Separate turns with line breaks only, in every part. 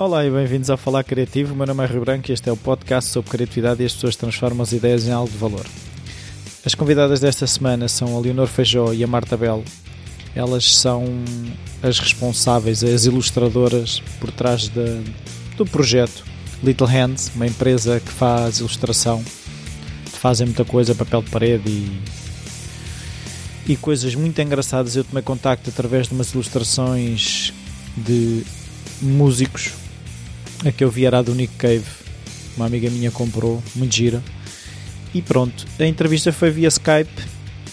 Olá e bem-vindos ao Falar Criativo. O meu nome é Rio Branco e este é o podcast sobre criatividade e as pessoas transformam as ideias em algo de valor. As convidadas desta semana são a Leonor Feijó e a Marta Belo. Elas são as responsáveis, as ilustradoras por trás de, do projeto Little Hands, uma empresa que faz ilustração, fazem muita coisa, papel de parede e, e coisas muito engraçadas. Eu tomei contacto através de umas ilustrações de músicos a que eu vi era a do Nick Cave, uma amiga minha comprou, muito gira. E pronto, a entrevista foi via Skype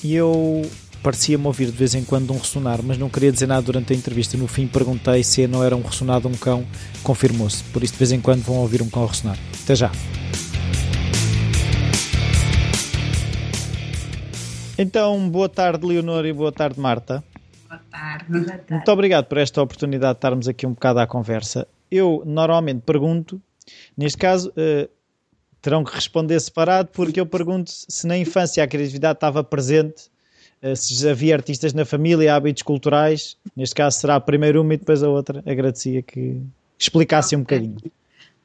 e eu parecia-me ouvir de vez em quando um ressonar, mas não queria dizer nada durante a entrevista. No fim perguntei se não era um ressonar de um cão, confirmou-se. Por isso de vez em quando vão ouvir um cão ressonar. Até já! Então, boa tarde Leonor e boa tarde Marta.
Boa tarde. Boa tarde.
Muito obrigado por esta oportunidade de estarmos aqui um bocado à conversa. Eu normalmente pergunto, neste caso uh, terão que responder separado, porque eu pergunto se na infância a criatividade estava presente, uh, se havia artistas na família, hábitos culturais. Neste caso será primeiro uma e depois a outra. Agradecia que explicasse um bocadinho.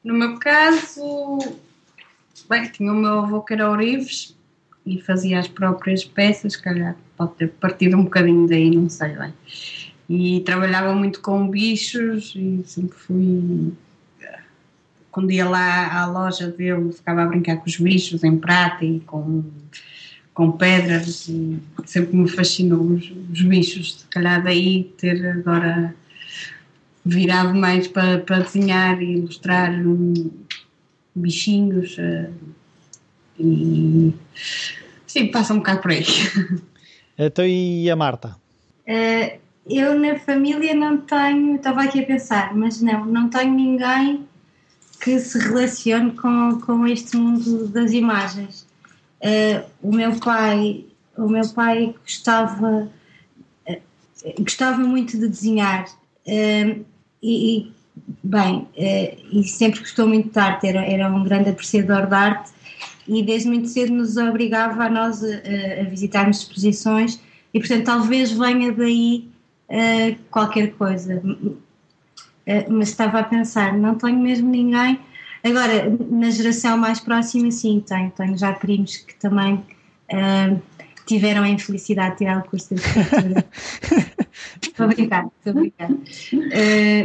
No meu caso, bem, tinha o meu avô que era Orives e fazia as próprias peças, calhar pode ter partido um bocadinho daí, não sei bem. E trabalhava muito com bichos e sempre fui. Quando ia lá à loja dele, ficava a brincar com os bichos em prata e com, com pedras e sempre me fascinou os, os bichos. Se calhar daí ter agora virado mais para, para desenhar e ilustrar um, bichinhos. Uh, e sim, passa um bocado por aí.
Então, e a Marta?
Uh, eu na família não tenho, estava aqui a pensar, mas não, não tenho ninguém que se relacione com, com este mundo das imagens. Uh, o meu pai, o meu pai gostava, uh, gostava muito de desenhar e, e, bem, e sempre gostou muito de arte, era, era um grande apreciador de arte e desde muito cedo nos obrigava a nós a, a visitarmos exposições e portanto talvez venha daí uh, qualquer coisa. Uh, mas estava a pensar, não tenho mesmo ninguém. Agora, na geração mais próxima, sim, tenho. Tenho já primos que também uh, tiveram a infelicidade de tirar o curso de arquitetura. estou a brincar, estou a brincar.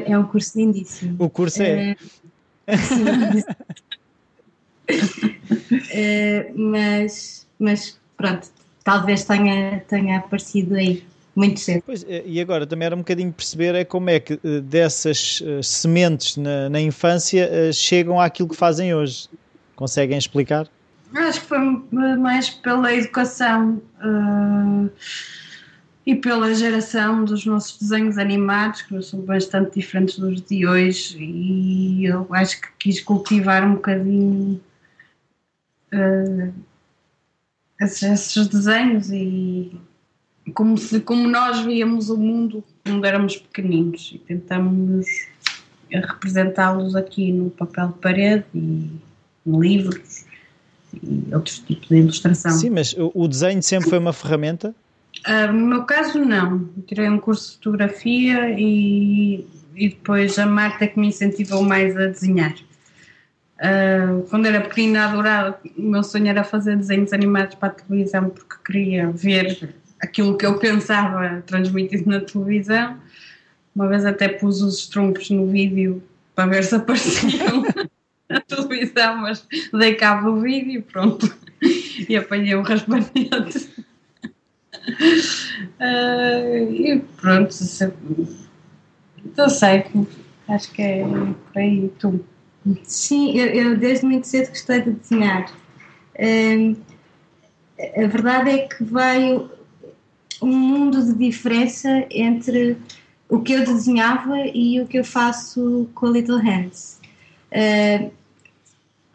é um curso lindíssimo.
O curso é.
sim, mas, mas pronto, talvez tenha, tenha aparecido aí muito cedo.
Pois, e agora também era um bocadinho perceber é como é que dessas uh, sementes na, na infância uh, chegam àquilo que fazem hoje. Conseguem explicar?
Acho que foi mais pela educação uh, e pela geração dos nossos desenhos animados, que são bastante diferentes dos de hoje, e eu acho que quis cultivar um bocadinho esses, esses desenhos e como, se, como nós víamos o mundo quando éramos pequeninos e tentamos representá-los aqui no papel de parede e em livros e outros tipos de ilustração.
Sim, mas o desenho sempre foi uma ferramenta?
Uh, no meu caso, não. tirei um curso de fotografia e, e depois a Marta que me incentivou mais a desenhar. Uh, quando era pequenina, adorava. O meu sonho era fazer desenhos animados para a televisão porque queria ver aquilo que eu pensava transmitido na televisão. Uma vez até pus os troncos no vídeo para ver se apareciam na televisão, mas dei cabo do vídeo pronto. E apanhei o um raspanete. Uh, e pronto, não sei, acho que é por aí tu.
Sim, eu, eu, desde muito cedo gostei de desenhar. Um, a verdade é que veio um mundo de diferença entre o que eu desenhava e o que eu faço com a Little Hands. Uh,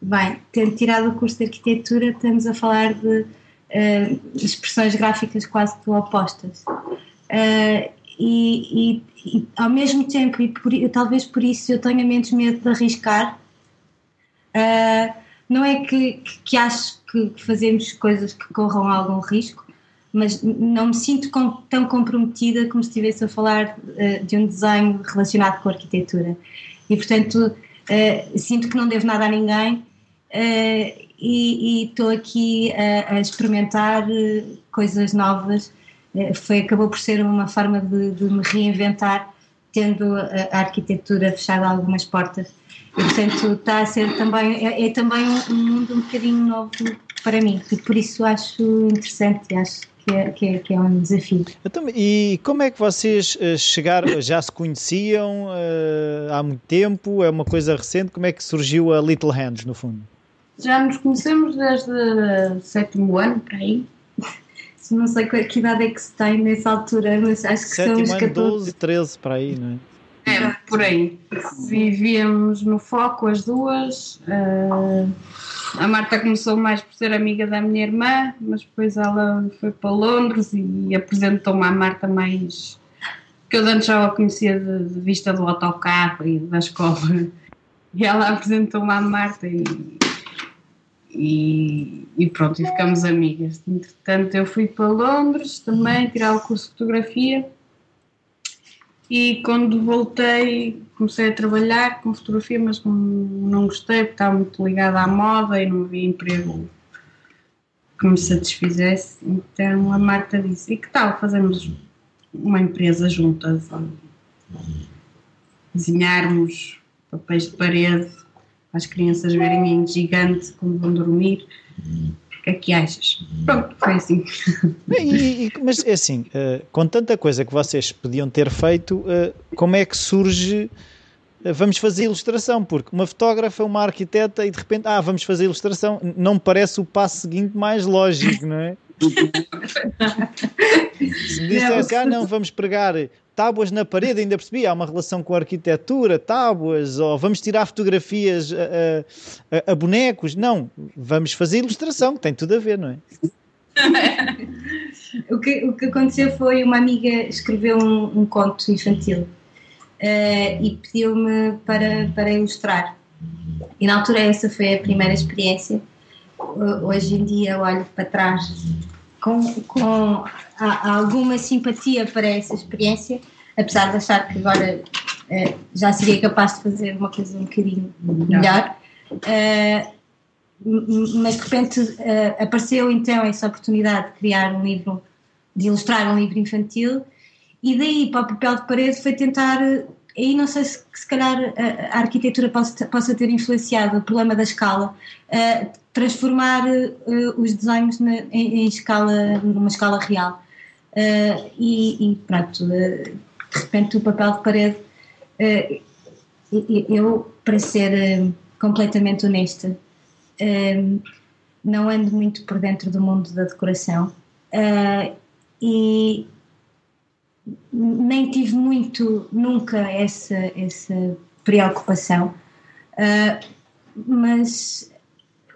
bem, tendo tirado o curso de arquitetura, estamos a falar de uh, expressões gráficas quase que opostas. Uh, e, e, e, ao mesmo tempo, e por, talvez por isso eu tenha menos medo de arriscar, não é que, que, acho que, que, fazemos coisas que corram algum risco, mas não me sinto com, tão comprometida como se estivesse a falar uh, de um desenho relacionado com a arquitetura. e portanto uh, sinto que não devo nada a ninguém uh, e estou aqui a, a experimentar coisas novas. foi, acabou por ser uma forma de, de me reinventar, tendo a, a, arquitetura fechada algumas portas. E, portanto, está a ser também, é, é também um mundo um bocadinho novo para mim, e por isso acho interessante, acho que é, que é, que é um desafio.
Então, e como é que vocês uh, chegaram, já se conheciam uh, há muito tempo? É uma coisa recente? Como é que surgiu a Little Hands, no fundo?
Já nos conhecemos desde o sétimo ano, para aí.
Não sei que idade é que se tem nessa altura, mas acho que
sétimo
são
uns 14. 12, 13, para aí, não
é? É, por aí. Vivíamos no foco as duas. Uh, a Marta começou mais por ser amiga da minha irmã, mas depois ela foi para Londres e apresentou-me à Marta mais. que eu antes já a conhecia de, de, vista do autocarro e da escola. E ela apresentou-me à Marta e, e, e, pronto, e ficamos amigas. Entretanto, eu fui para Londres também tirar o curso de fotografia e quando voltei comecei a trabalhar com fotografia, mas não, gostei porque estava muito ligada à moda e não havia emprego que me satisfizesse. Então a Marta disse: e que tal fazermos uma empresa juntas? Desenharmos papéis de parede para as crianças verem em gigante quando vão dormir é que achas? Pronto, foi assim.
E, e, mas é assim, uh, com tanta coisa que vocês podiam ter feito, uh, como é que surge uh, vamos fazer ilustração? Porque uma fotógrafa, uma arquiteta e de repente, ah, vamos fazer ilustração, não me parece o passo seguinte mais lógico, não é? Se me ah não, vamos pregar tábuas na parede, ainda percebi, há uma relação com a arquitetura, tábuas, ou vamos tirar fotografias a, a, a bonecos. Não, vamos fazer ilustração, que tem tudo a ver, não é?
o, que, o que aconteceu foi uma amiga escreveu um, um conto infantil uh, e pediu-me para, para ilustrar. E na altura essa foi a primeira experiência. Hoje em dia olho para trás com, com alguma simpatia para essa experiência, apesar de achar que agora uh, já seria capaz de fazer uma coisa um bocadinho melhor. Uh, mas de repente uh, apareceu então essa oportunidade de criar um livro, de ilustrar um livro infantil, e daí para o papel de parede foi tentar. Aí não sei se, se calhar a, a arquitetura possa, possa, ter influenciado o problema da escala, uh, transformar uh, os desenhos na, em, em, escala, numa escala real. Uh, e, e, pronto, de repente o papel de parede, eu, para ser completamente honesta, não ando muito por dentro do mundo da decoração e nem tive muito nunca essa, essa preocupação, mas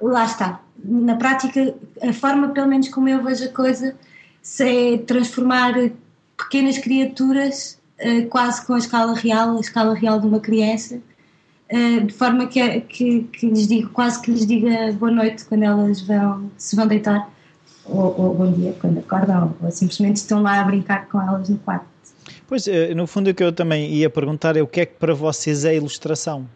lá está. Na prática, a forma, pelo menos como eu vejo a coisa, é transformar pequenas criaturas uh, quase com a escala real, a escala real de uma criança, uh, de forma que, que, que, lhes digo, quase que lhes diga boa noite quando elas vão, se vão deitar, ou, ou bom dia quando acordam, ou simplesmente estão lá a brincar com elas no quarto.
Pois, eh, no fundo, o que eu também ia perguntar é o que é que para vocês é ilustração?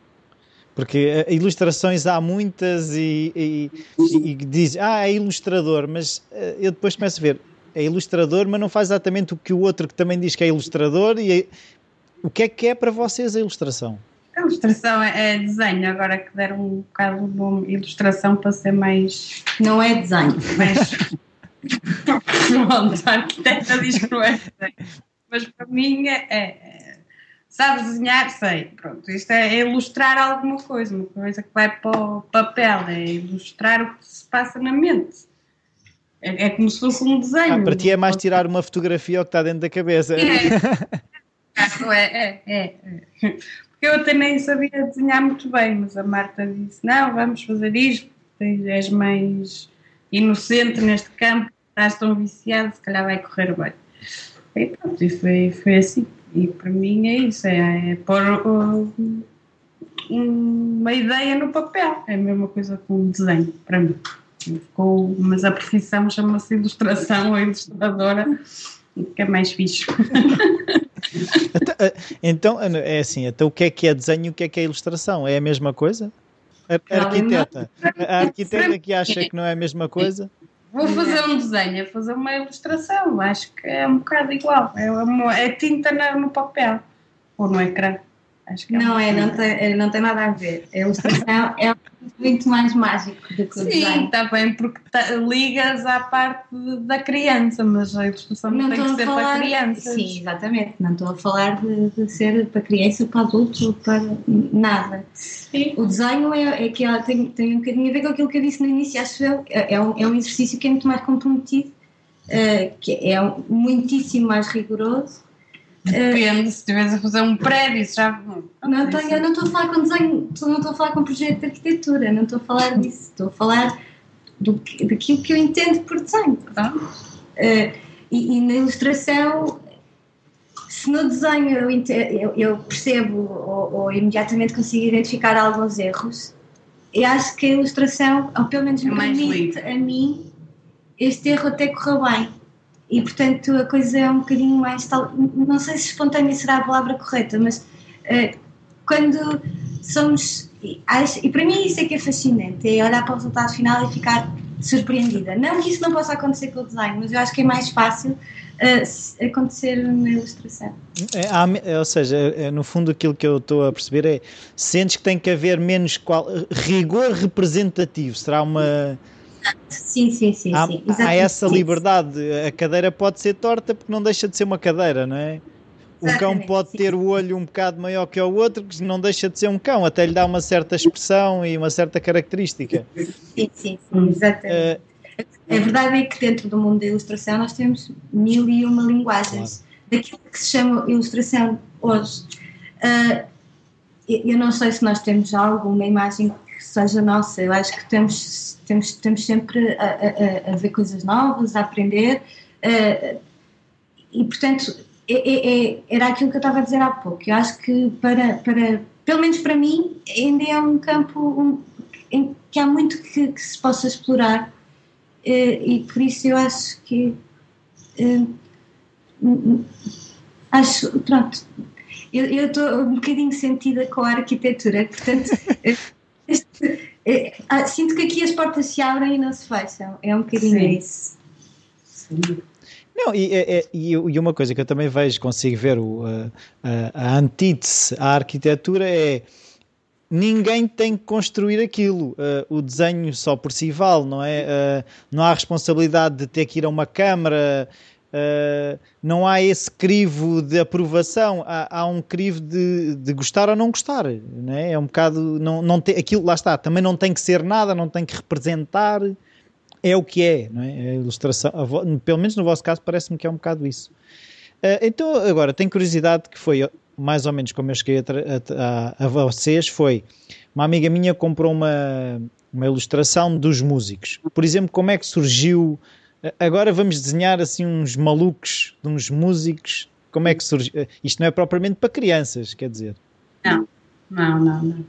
Porque uh, ilustrações há muitas e, e, e, diz, ah, é ilustrador, mas uh, eu depois começo a ver, é ilustrador, mas não faz exatamente o que o outro que também diz que é ilustrador. E é, o que é que é para vocês a ilustração?
A ilustração é, é desenho, agora que deram um bocado de nome ilustração para ser mais.
Não é desenho,
mas. Pronto, a arquiteta diz que não é desenho. Mas para mim é, é Sabes desenhar? Sei. Pronto, isto é ilustrar alguma coisa, uma coisa que vai para o papel, é ilustrar o que se passa na mente. É, é como se fosse um desenho.
Ah, para ti é mais tirar uma fotografia ao que está dentro da cabeça.
É, é, é, é. Eu até nem sabia desenhar muito bem, mas a Marta disse: não, vamos fazer isto, és mais inocente neste campo, estás tão viciado, se calhar vai correr bem. E pronto, e foi, foi assim. E para mim é isso, é, é pôr uma ideia no papel, é a mesma coisa com um desenho, para mim. Ficou, mas a profissão chama-se ilustração ou ilustradora, que é mais fixe.
Então, então, é assim, então o que é que é desenho e o que é que é ilustração? É a mesma coisa? A, a arquiteta, a arquiteta que acha que não é a mesma coisa?
Vou fazer um desenho, fazer uma ilustração, acho que é um bocado igual. É, uma, é tinta no papel ou no ecrã.
Acho que é não, é, não, tem, não tem nada a ver. A ilustração é muito mais mágico do que o
Sim, design. está bem, porque tá, ligas à parte da criança, mas a ilustração não, tem que ser falar, para crianças.
Sim, exatamente. Não estou a falar de, de, ser para criança, para adulto, para nada. Sim. O desenho é, é que ela tem, tem um bocadinho a ver com aquilo que eu disse no início, acho eu. É, é um, é um exercício que é muito mais comprometido, uh, que é muitíssimo mais rigoroso
Depende, se estiveres a fazer um prédio, já.
Não, tô, eu não estou a falar com desenho, não estou a falar com projeto de arquitetura, não estou a falar disso, estou a falar do, daquilo que eu entendo por desenho. Tá? Uh, e, e, na ilustração, se no desenho eu, eu, eu percebo ou, ou, imediatamente consigo identificar alguns erros, eu acho que a ilustração, ou pelo menos me é permite a mim, este erro até correu bem e portanto a coisa é um bocadinho mais tal, não sei se espontânea será a palavra correta, mas uh, quando somos, acho, e para mim isso é que é fascinante, é olhar para o resultado final e ficar surpreendida. Não que isso não possa acontecer com o design, mas eu acho que é mais fácil uh, acontecer na ilustração.
É, ou seja, é, no fundo aquilo que eu estou a perceber é, sentes que tem que haver menos qual, rigor representativo, será uma
Sim, sim, sim.
Há,
sim.
há essa liberdade. A cadeira pode ser torta porque não deixa de ser uma cadeira, não é? O cão pode ter o olho um bocado maior que o outro, que não deixa de ser um cão, até lhe dá uma certa expressão e uma certa característica.
Sim, sim, sim exatamente. Uh, a verdade é que dentro do mundo da ilustração nós temos mil e uma linguagens. Claro. Daquilo que se chama ilustração hoje. Uh, eu não sei se nós temos alguma imagem que seja nossa, eu acho que temos temos, estamos sempre a, a, a, ver coisas novas, a aprender, uh, e portanto é, é, é, era aquilo que eu estava a dizer há pouco. Eu acho que para, para pelo menos para mim, ainda é um campo um, em que há muito que, que se possa explorar, uh, e por isso eu acho que uh, acho, pronto, eu estou um bocadinho sentida com a arquitetura, portanto. este, é, ah, sinto que aqui as portas se abrem e não se fecham. É um bocadinho Sim. isso. Sim.
Não, e, é, é, e, e, uma coisa que eu também vejo, consigo ver o, a, a antítese à arquitetura é ninguém tem que construir aquilo. Uh, o desenho só por si vale, não é? Uh, não há responsabilidade de ter que ir a uma câmara Uh, não há esse crivo de aprovação, há, há um crivo de, de, gostar ou não gostar, né? é um bocado, não, não tem, aquilo, lá está, também não tem que ser nada, não tem que representar, é o que é, não é? A ilustração, a, pelo menos no vosso caso parece-me que é um bocado isso. Uh, então, agora, tenho curiosidade que foi mais ou menos como eu cheguei a, a, a vocês, foi uma amiga minha comprou uma, uma ilustração dos músicos. Por exemplo, como é que surgiu Agora vamos desenhar assim uns malucos de uns músicos. Como é que surge? Isto não é propriamente para crianças, quer dizer.
Não, não, não. não.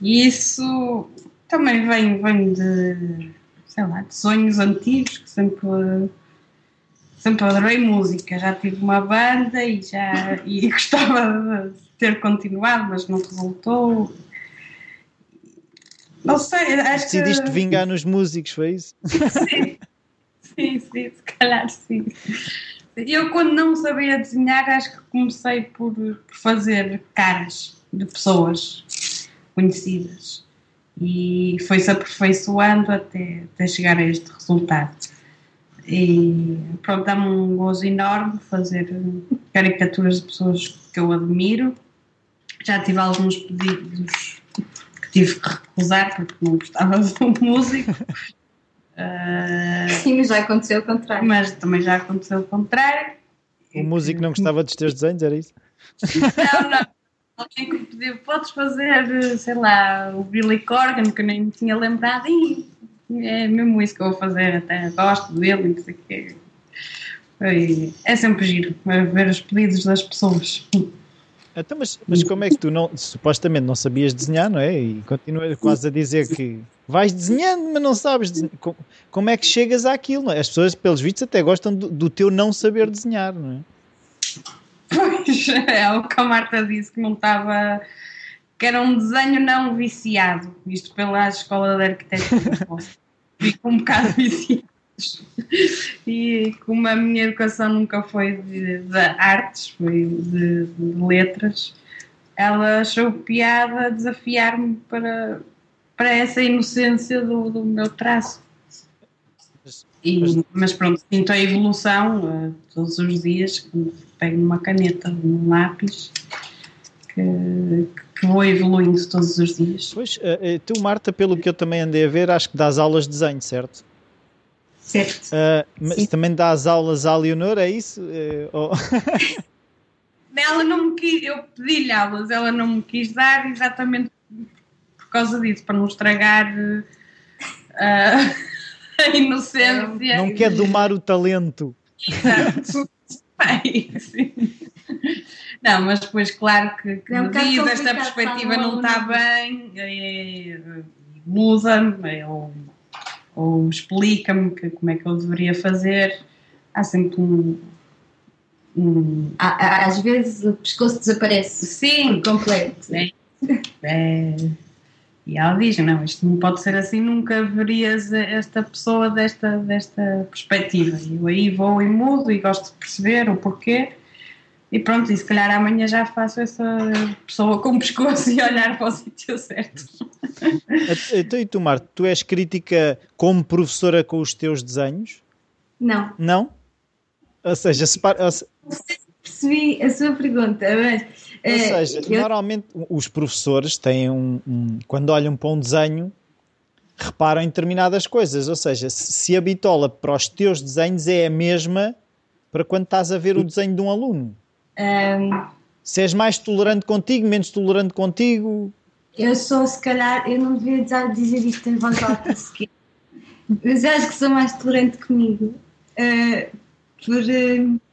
Isso também vem, vem de, sei lá, de sonhos antigos que sempre, sempre adorei música. Já tive uma banda e já e gostava de ter continuado, mas não resultou. Não sei, acho
Decidiste que... vingar nos músicos, foi isso?
Sim. Sim, sim, se calhar sim. Eu, quando não sabia desenhar, acho que comecei por, por fazer caras de pessoas conhecidas e foi-se aperfeiçoando até, até chegar a este resultado. E pronto, dá-me um gozo enorme fazer caricaturas de pessoas que eu admiro. Já tive alguns pedidos que tive que recusar porque não gostava um músico,
Uh, Sim, mas já aconteceu o contrário.
Mas também já aconteceu o contrário.
O músico não gostava dos teus desenhos, era isso?
Não, não. Alguém que me pediu, podes fazer, sei lá, o Billy Corgan, que eu nem me tinha lembrado, e é mesmo isso que eu vou fazer, até gosto dele, não sei o quê. É sempre giro ver os pedidos das pessoas.
Então, mas, mas como é que tu não, supostamente não sabias desenhar, não é? E continuas quase a dizer que vais desenhando, mas não sabes. Como é que chegas àquilo? É? As pessoas, pelos vistos, até gostam do, do, teu não saber desenhar, não é?
Pois, é o que a Marta disse, que não estava. que era um desenho não viciado, isto pela Escola de Arquitetura. Fico um bocado viciados. E como a minha educação nunca foi de, de artes, foi de, de, letras, ela achou piada desafiar-me para, para essa inocência do, do meu traço. E, mas pronto, sinto a evolução uh, todos os dias, quando pego numa caneta, num lápis, que, que vou evoluindo todos os dias.
Pois, uh, tu, Marta, pelo que eu também andei a ver, acho que dás aulas de desenho, certo?
Certo.
Uh, mas Sim. também dás aulas à Leonor, é isso? Oh.
ela não me quis, eu pedi-lhe aulas, ela não me quis dar exatamente por causa disso, para não estragar uh, a inocência.
Não quer domar o talento.
Exato. Não, mas depois, claro que, que não, diz esta perspectiva não está bem, é, muda-me, ou, ou explica-me como é que eu deveria fazer. Há sempre um.
um... Às vezes o pescoço desaparece.
Sim,
completo.
É, é, e ela diz: não, isto não pode ser assim, nunca verias esta pessoa desta, desta perspectiva. E eu aí vou e mudo e gosto de perceber o porquê. E pronto, e se calhar amanhã já faço essa pessoa com o pescoço e olhar para o sítio certo.
Então, e tu, Marta, tu és crítica como professora com os teus desenhos?
Não.
Não? Ou seja, se,
Não sei se percebi a sua pergunta, mas
ou é, seja, eu... normalmente os professores têm um, um, Quando olham para um desenho, reparam em determinadas coisas. Ou seja, se a bitola para os teus desenhos é a mesma para quando estás a ver o desenho de um aluno. Um... Se és mais tolerante contigo, menos tolerante contigo.
Eu sou, se calhar, eu não devia dizer isto em voz alta sequer. Mas acho que sou mais tolerante comigo. Uh, por. Uh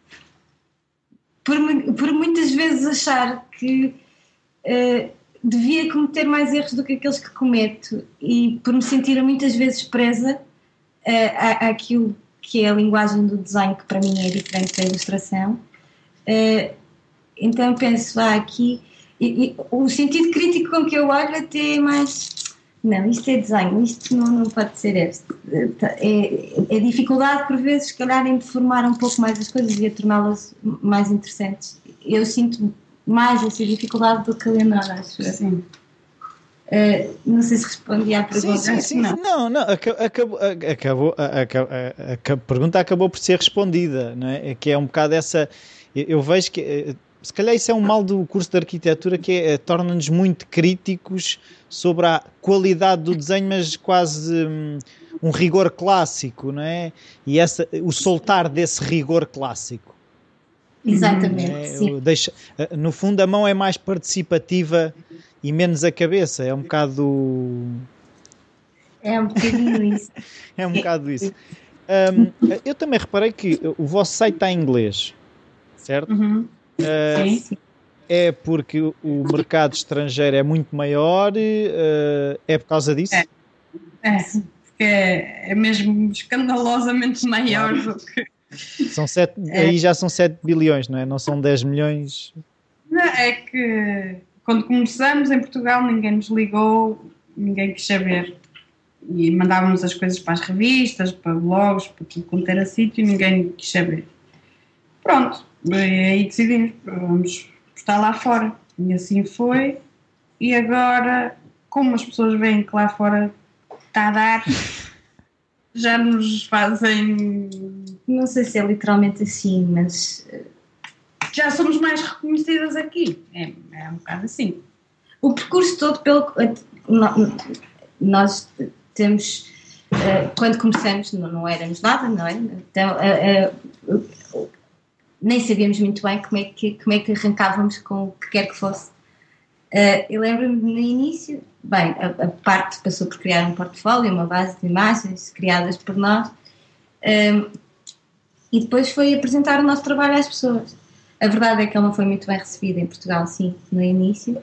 por, por muitas vezes achar que uh, devia cometer mais erros do que aqueles que cometo e por me sentir muitas vezes presa uh, àquilo que é a linguagem do desenho, que para mim é diferente da ilustração. Uh, então penso, ah, aqui. E, e, o sentido crítico com que eu olho até é mais não, isto é desenho, isto não, não pode ser este. É, é dificuldade, por vezes, se calhar, em deformar um pouco mais as coisas e a torná-las mais interessantes. Eu sinto mais essa dificuldade do que a Leonora, acho. Sim. Uh, não sei se respondi à pergunta.
Sim, sim, sim. Não, não, não acabou, acabou, acabou, a, a, pergunta acabou por ser respondida, não é? Que é um bocado essa. Eu, eu vejo que eh, se calhar isso é um mal do curso de arquitetura que é, torna-nos muito críticos sobre a qualidade do desenho, mas quase um, um rigor clássico, não é? E essa, o soltar desse rigor clássico.
Exatamente. É, sim.
Deixa, eh, no fundo, a mão é mais participativa e menos a cabeça. É um bocado.
É um bocadinho isso.
é um bocado isso. Um, eu também reparei que o vosso site está em inglês, certo?
Uhum.
Uh, é porque o mercado estrangeiro é muito maior? Uh, é por causa disso?
É, é porque é, é mesmo escandalosamente maior claro. do que.
São sete, é. Aí já são 7 bilhões, não é? Não são 10 milhões.
Não, é que quando começamos em Portugal ninguém nos ligou, ninguém quis saber. E mandávamos as coisas para as revistas, para blogs, para tudo quanto era sítio, ninguém quis saber. Pronto, e aí decidimos, vamos estar lá fora. E assim foi. E agora, como as pessoas veem que lá fora está a dar, já nos fazem.
Não sei se é literalmente assim, mas. Eh,
já somos mais reconhecidas aqui. É, é um bocado assim.
O percurso todo, pelo. Nós temos. Eh, quando começamos, não, éramos nada, não é? Então, eh, nem sabíamos muito bem como é que, como é que arrancávamos com o que quer que fosse. Uh, eu lembro-me no início, bem, a, a, parte passou por criar um portfólio, uma base de imagens criadas por nós, um, ehm, e depois foi apresentar o nosso trabalho às pessoas. A verdade é que ele não foi muito bem recebido em Portugal, sim, no início,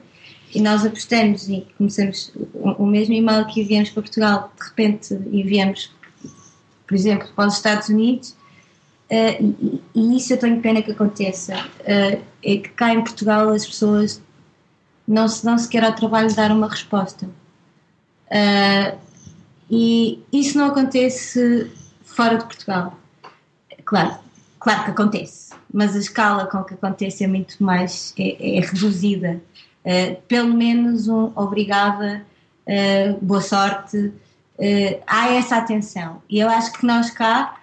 e nós apostamos e começamos o, o mesmo e-mail que enviamos para Portugal, de repente enviamos, por exemplo, para os Estados Unidos, Uh, e, isso eu tenho pena que aconteça. Uh, é que cá em Portugal as pessoas não se dão sequer ao trabalho de dar uma resposta. Uh, e isso não acontece fora de Portugal. Claro, claro que acontece, mas a escala com que acontece é muito mais é, é reduzida. pelo menos um obrigada, boa sorte, há essa atenção. E eu acho que nós cá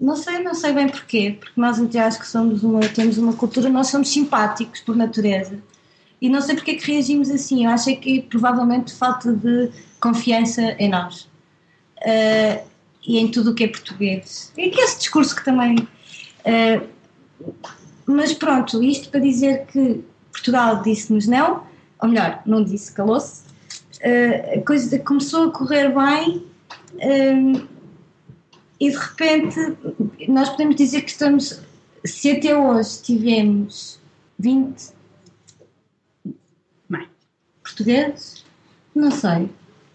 não sei, não sei bem porquê, porque nós até acho que somos uma, temos uma cultura, nós somos simpáticos por natureza. E não sei porque é que reagimos assim. Eu acho que provavelmente falta de confiança em nós uh, e em tudo o que é português. E que esse discurso que também. Uh, mas pronto, isto para dizer que Portugal disse-nos não, ou melhor, não disse, calou-se. Uh, a coisa começou a correr bem e de repente nós podemos dizer que estamos, se até hoje tivemos 20
Bem.
portugueses, não sei.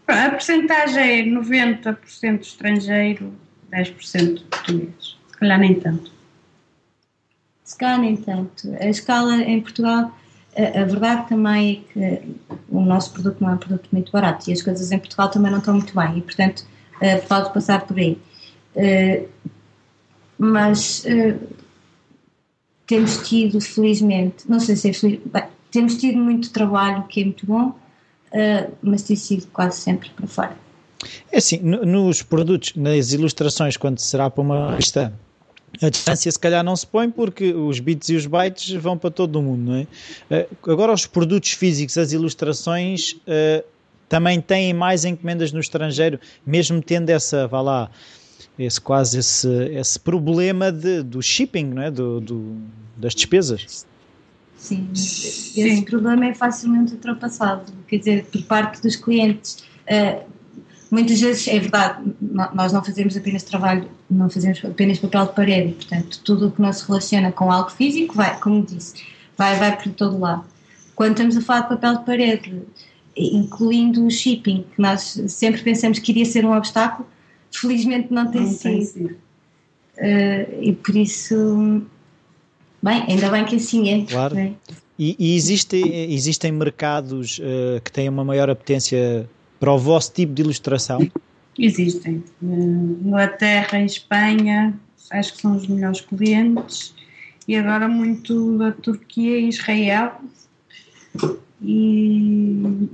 A porcentagem é 90% estrangeiro, 10% português. Se calhar nem tanto.
Se calhar nem tanto. A escala em Portugal, a, a verdade também é que o nosso produto não é um produto muito barato e as coisas em Portugal também não estão muito bem e, portanto, uh, pode passar por aí. Uh, mas uh, temos tido, felizmente, não sei se é feliz, bem, temos tido muito trabalho, que é muito bom, uh, mas tem sido quase sempre para fora.
É assim, nos produtos, nas ilustrações, quando será para uma revista, a distância se calhar não se põe porque os bits e os bytes vão para todo o mundo, não é? Agora os produtos físicos, as ilustrações, também têm mais encomendas no estrangeiro, mesmo tendo essa, vá lá, esse quase esse, esse problema de, do shipping, não é? do, do das despesas.
Sim, esse Sim. problema é facilmente ultrapassado, quer dizer, por parte dos clientes. Uh, muitas vezes, é verdade, nós não fazemos apenas trabalho, não fazemos apenas papel de parede, portanto, tudo o que não se relaciona com algo físico vai, como disse, vai, vai por todo lado. Quando estamos a falar de papel de parede, incluindo o shipping, que nós sempre pensamos que iria ser um obstáculo, felizmente não tem não sido. Tem uh, e por isso, bem, ainda bem que assim é.
Claro.
É?
E, e existe, existem mercados uh, que têm uma maior apetência para o vosso tipo de ilustração?
Existem. Uh, Inglaterra e Espanha, acho que são os melhores clientes, e agora muito da Turquia e Israel. E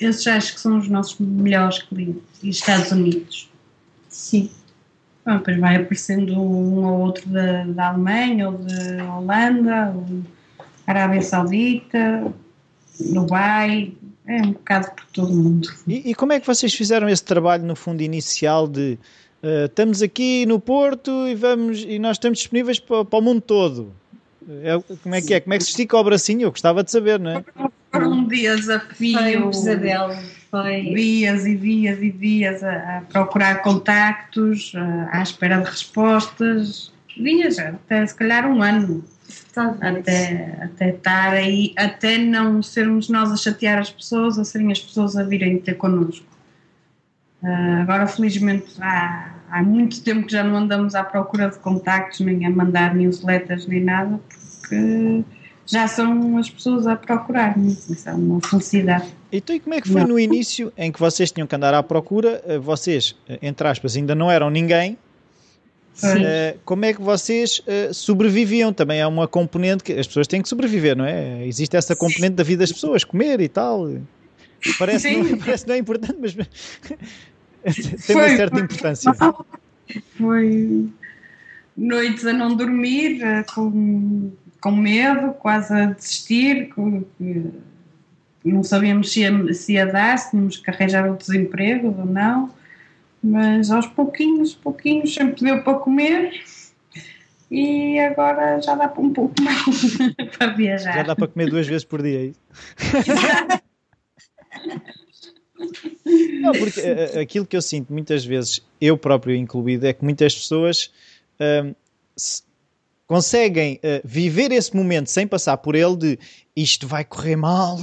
esses acho que são os nossos melhores clientes. E Estados Unidos.
Sim.
Bom, depois vai aparecendo um ou outro da, da Alemanha, ou de Holanda, ou Arábia Saudita, Dubai, é um bocado por todo o mundo.
E, e, como é que vocês fizeram esse trabalho no fundo inicial de uh, estamos aqui no Porto e vamos e nós estamos disponíveis para, para o mundo todo? É, como é que é? Como é que se estica o bracinho? Eu gostava de saber, não é?
Foram um desafio.
Foi um pesadelo. Foi...
Dias e dias e dias a, a procurar contactos, a, à espera de respostas. Dias, até se calhar um ano. Até, até estar aí, até não sermos nós a chatear as pessoas, a serem as pessoas a virem ter connosco. Uh, agora, felizmente, há, há muito tempo que já não andamos à procura de contactos, nem a mandar newsletters, nem nada, porque já são as pessoas a procurar-nos. Isso é uma felicidade.
Então, e como é que foi não. no início em que vocês tinham que andar à procura? Eh, vocês, eh, entre aspas, ainda não eram ninguém. Uh, como é que vocês uh, sobreviviam? Também é uma componente que as pessoas têm que sobreviver, não é? Existe essa componente da vida das pessoas, comer e tal. Parece, não, parece não é importante, mas tem foi, uma certa importância.
Foi noites a não dormir, com com medo, quase a desistir, não sabíamos se ia, se ia dar, se tínhamos que arranjar outros empregos ou não, mas aos pouquinhos, pouquinhos, sempre deu para comer e agora já dá para um pouco mais para viajar.
Já dá para comer duas vezes por dia, é isso? Não, porque eh, eh, aquilo que eu sinto muitas vezes, eu próprio incluído, é que muitas pessoas hum, conseguem uh, viver esse momento sem passar por ele de isto vai correr mal,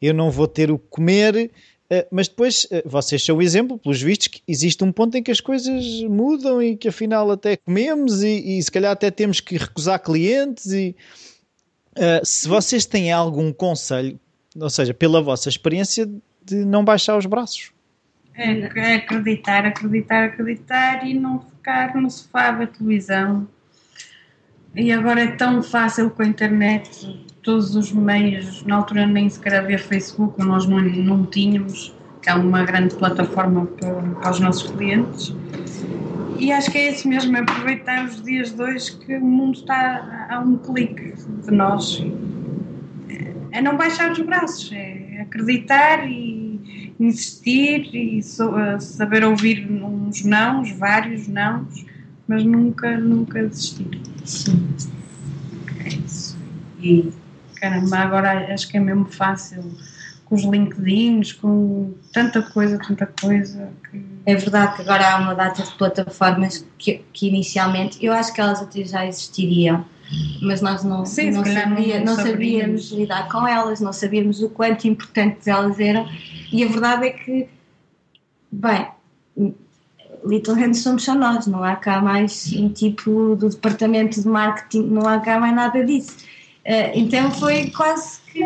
eu não vou ter o que comer, Uh, mas depois, uh, vocês são o exemplo, pelos vistos, que existe um ponto em que as coisas mudam e que afinal até comemos e, e se calhar até temos que recusar clientes. E se vocês têm algum conselho, ou seja, pela vossa experiência, de não baixar os braços.
É, é acreditar, acreditar, acreditar e não ficar no sofá da televisão. E agora é tão fácil com a internet, todos os meios, na altura nem sequer havia Facebook, nós não, não tínhamos, que é uma grande plataforma para, para os nossos clientes. E acho que é isso mesmo, é aproveitar os dias hoje que o mundo está a um clique de nós. É não baixar os braços, é acreditar e insistir e uh, saber ouvir uns nãos, vários nãos, mas nunca, nunca desistir. Sim. É isso. E caramba, agora acho que é mesmo fácil com os LinkedIns, com tanta coisa, tanta coisa. Que...
É verdade que agora há uma data de plataformas que, que inicialmente eu acho que elas até já existiriam mas nós não, Sim, não, sabia, não, não sabíamos lidar com elas, não sabíamos o quanto importantes elas eram e a verdade é que, bem, Little Hands somos só nós, não há cá mais um tipo do departamento de marketing, não há cá mais nada disso. Uh, então foi quase que,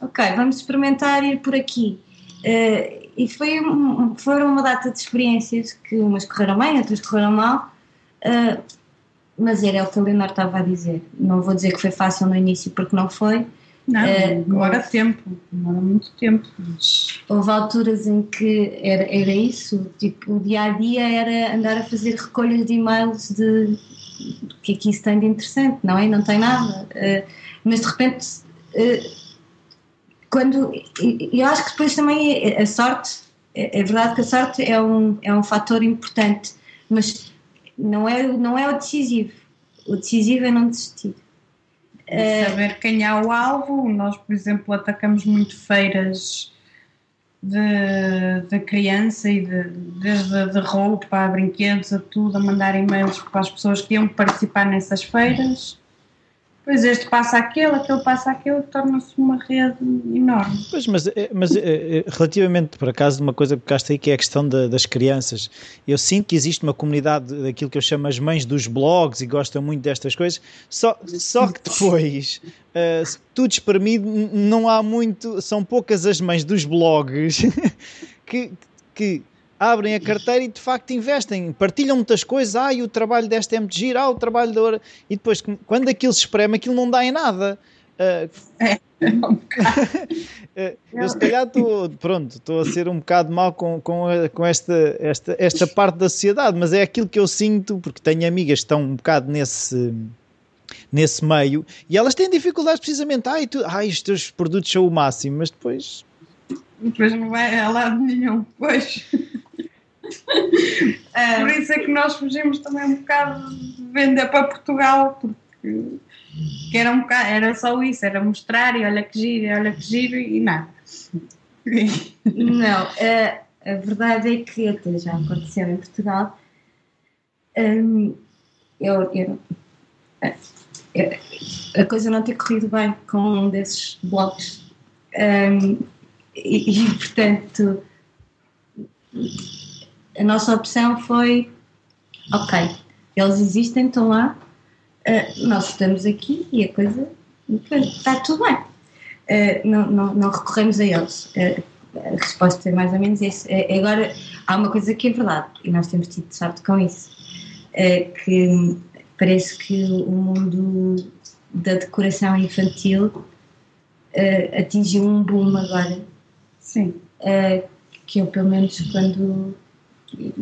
ok, vamos experimentar ir por aqui. Uh, e foi, foram uma data de experiências que umas correram bem, outras correram mal. Uh, mas era o que a Leonor estava a dizer. Não vou dizer que foi fácil no início, porque não foi.
Não, uh, demora tempo, demora muito tempo. Mas...
Houve alturas em que era, era isso, tipo, o dia a dia era andar a fazer recolhas de e-mails de o que aqui se tem de interessante, não é? Não tem nada. Uh, mas de repente, uh, quando. Eu acho que depois também a sorte, é, é verdade que a sorte é um, é um fator importante, mas não é, não é o decisivo. O decisivo é não desistir.
É saber quem é o alvo. Nós, por exemplo, atacamos muito feiras de, de criança e de, desde de roupa a brinquedos a tudo, a mandar e-mails para as pessoas que iam participar nessas feiras Pois este passa aquele, aquele passa aquele, torna-se uma rede enorme.
Pois, mas, eh, mas eh, eh, relativamente, por acaso, uma coisa que cá aí, que é a questão de, das crianças, eu sinto que existe uma comunidade daquilo que eu chamo as mães dos blogs e gostam muito destas coisas, só, só que depois, uh, tudo espremido, não há muito, são poucas as mães dos blogs que, que abrem a carteira e de facto investem, partilham muitas coisas, ah, e o trabalho desta é muito giro, ah, o trabalho da hora, e depois quando aquilo se espreme, aquilo não dá em nada. Uh, eu se calhar estou, pronto, estou a ser um bocado mal com, com, com esta, esta, esta parte da sociedade, mas é aquilo que eu sinto, porque tenho amigas que estão um bocado nesse nesse meio e elas têm dificuldades precisamente, ai, tu, ai, os teus produtos são o máximo, mas depois
depois não vai a lado nenhum, pois. É. Por isso é que nós fugimos também um bocado de vender para Portugal, porque era, um bocado, era só isso, era mostrar e olha que giro, olha que giro e nada.
Não, a, a verdade é que até já aconteceu em Portugal. Um, eu, eu, a coisa não ter corrido bem com um desses blogs. Um, e, e portanto a nossa opção foi ok, eles existem, estão lá, uh, nós estamos aqui e a coisa está tudo bem. Uh, não, não, não, recorremos a eles. Uh, a resposta é mais ou menos isso. agora, há uma coisa que é verdade, e nós temos tido sorte com isso, que parece que o mundo da decoração infantil atingiu um boom agora.
Sim.
que eu, pelo menos, quando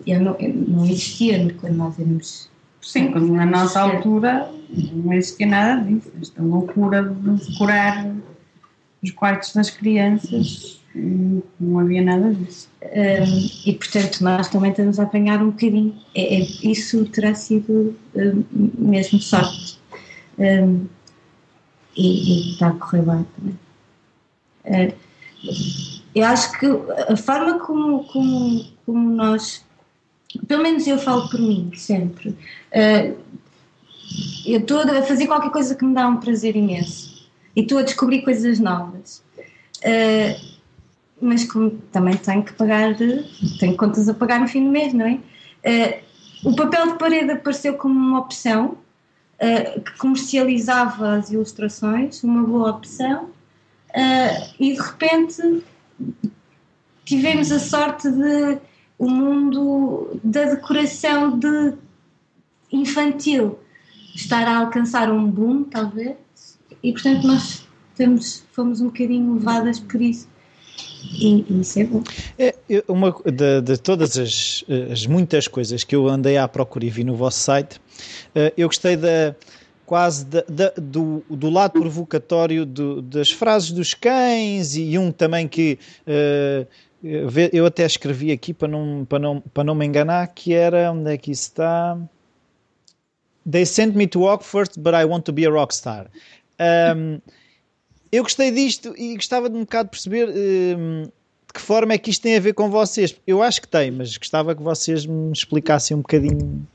eu não, eu não existia quando nós éramos.
Sim, quando na nossa altura não existia nada disso. Esta loucura de decorar os quartos das crianças, não havia nada disso.
Um, e portanto, nós também estamos a apanhar um bocadinho. É, é isso terá sido um, mesmo sorte. Um, e, e, está a correr bem também. Uh, eu acho que a forma como, como como nós, pelo menos eu falo por mim sempre, uh, eu estou a fazer qualquer coisa que me dá um prazer imenso e estou a descobrir coisas novas. Uh, mas como também tenho que pagar, tenho contas a pagar no fim do mês, não é? Uh, o papel de parede apareceu como uma opção uh, que comercializava as ilustrações, uma boa opção, e de repente tivemos a sorte de o mundo da decoração de infantil estar a alcançar um boom, talvez, e portanto nós temos, fomos um bocadinho levadas por isso. E, e isso é bom. É,
uma, de, de todas as, as, muitas coisas que eu andei à procura e vi no vosso site, eh, eu gostei da quase da, da, do, do lado provocatório do, das frases dos cães e um também que uh, eu até escrevi aqui para não, para, não, para não me enganar que era onde é que está They sent me to Oxford but I want to be a rockstar um, eu gostei disto e gostava de um bocado perceber um, de que forma é que isto tem a ver com vocês. Eu acho que tem, mas gostava que vocês me explicassem um bocadinho.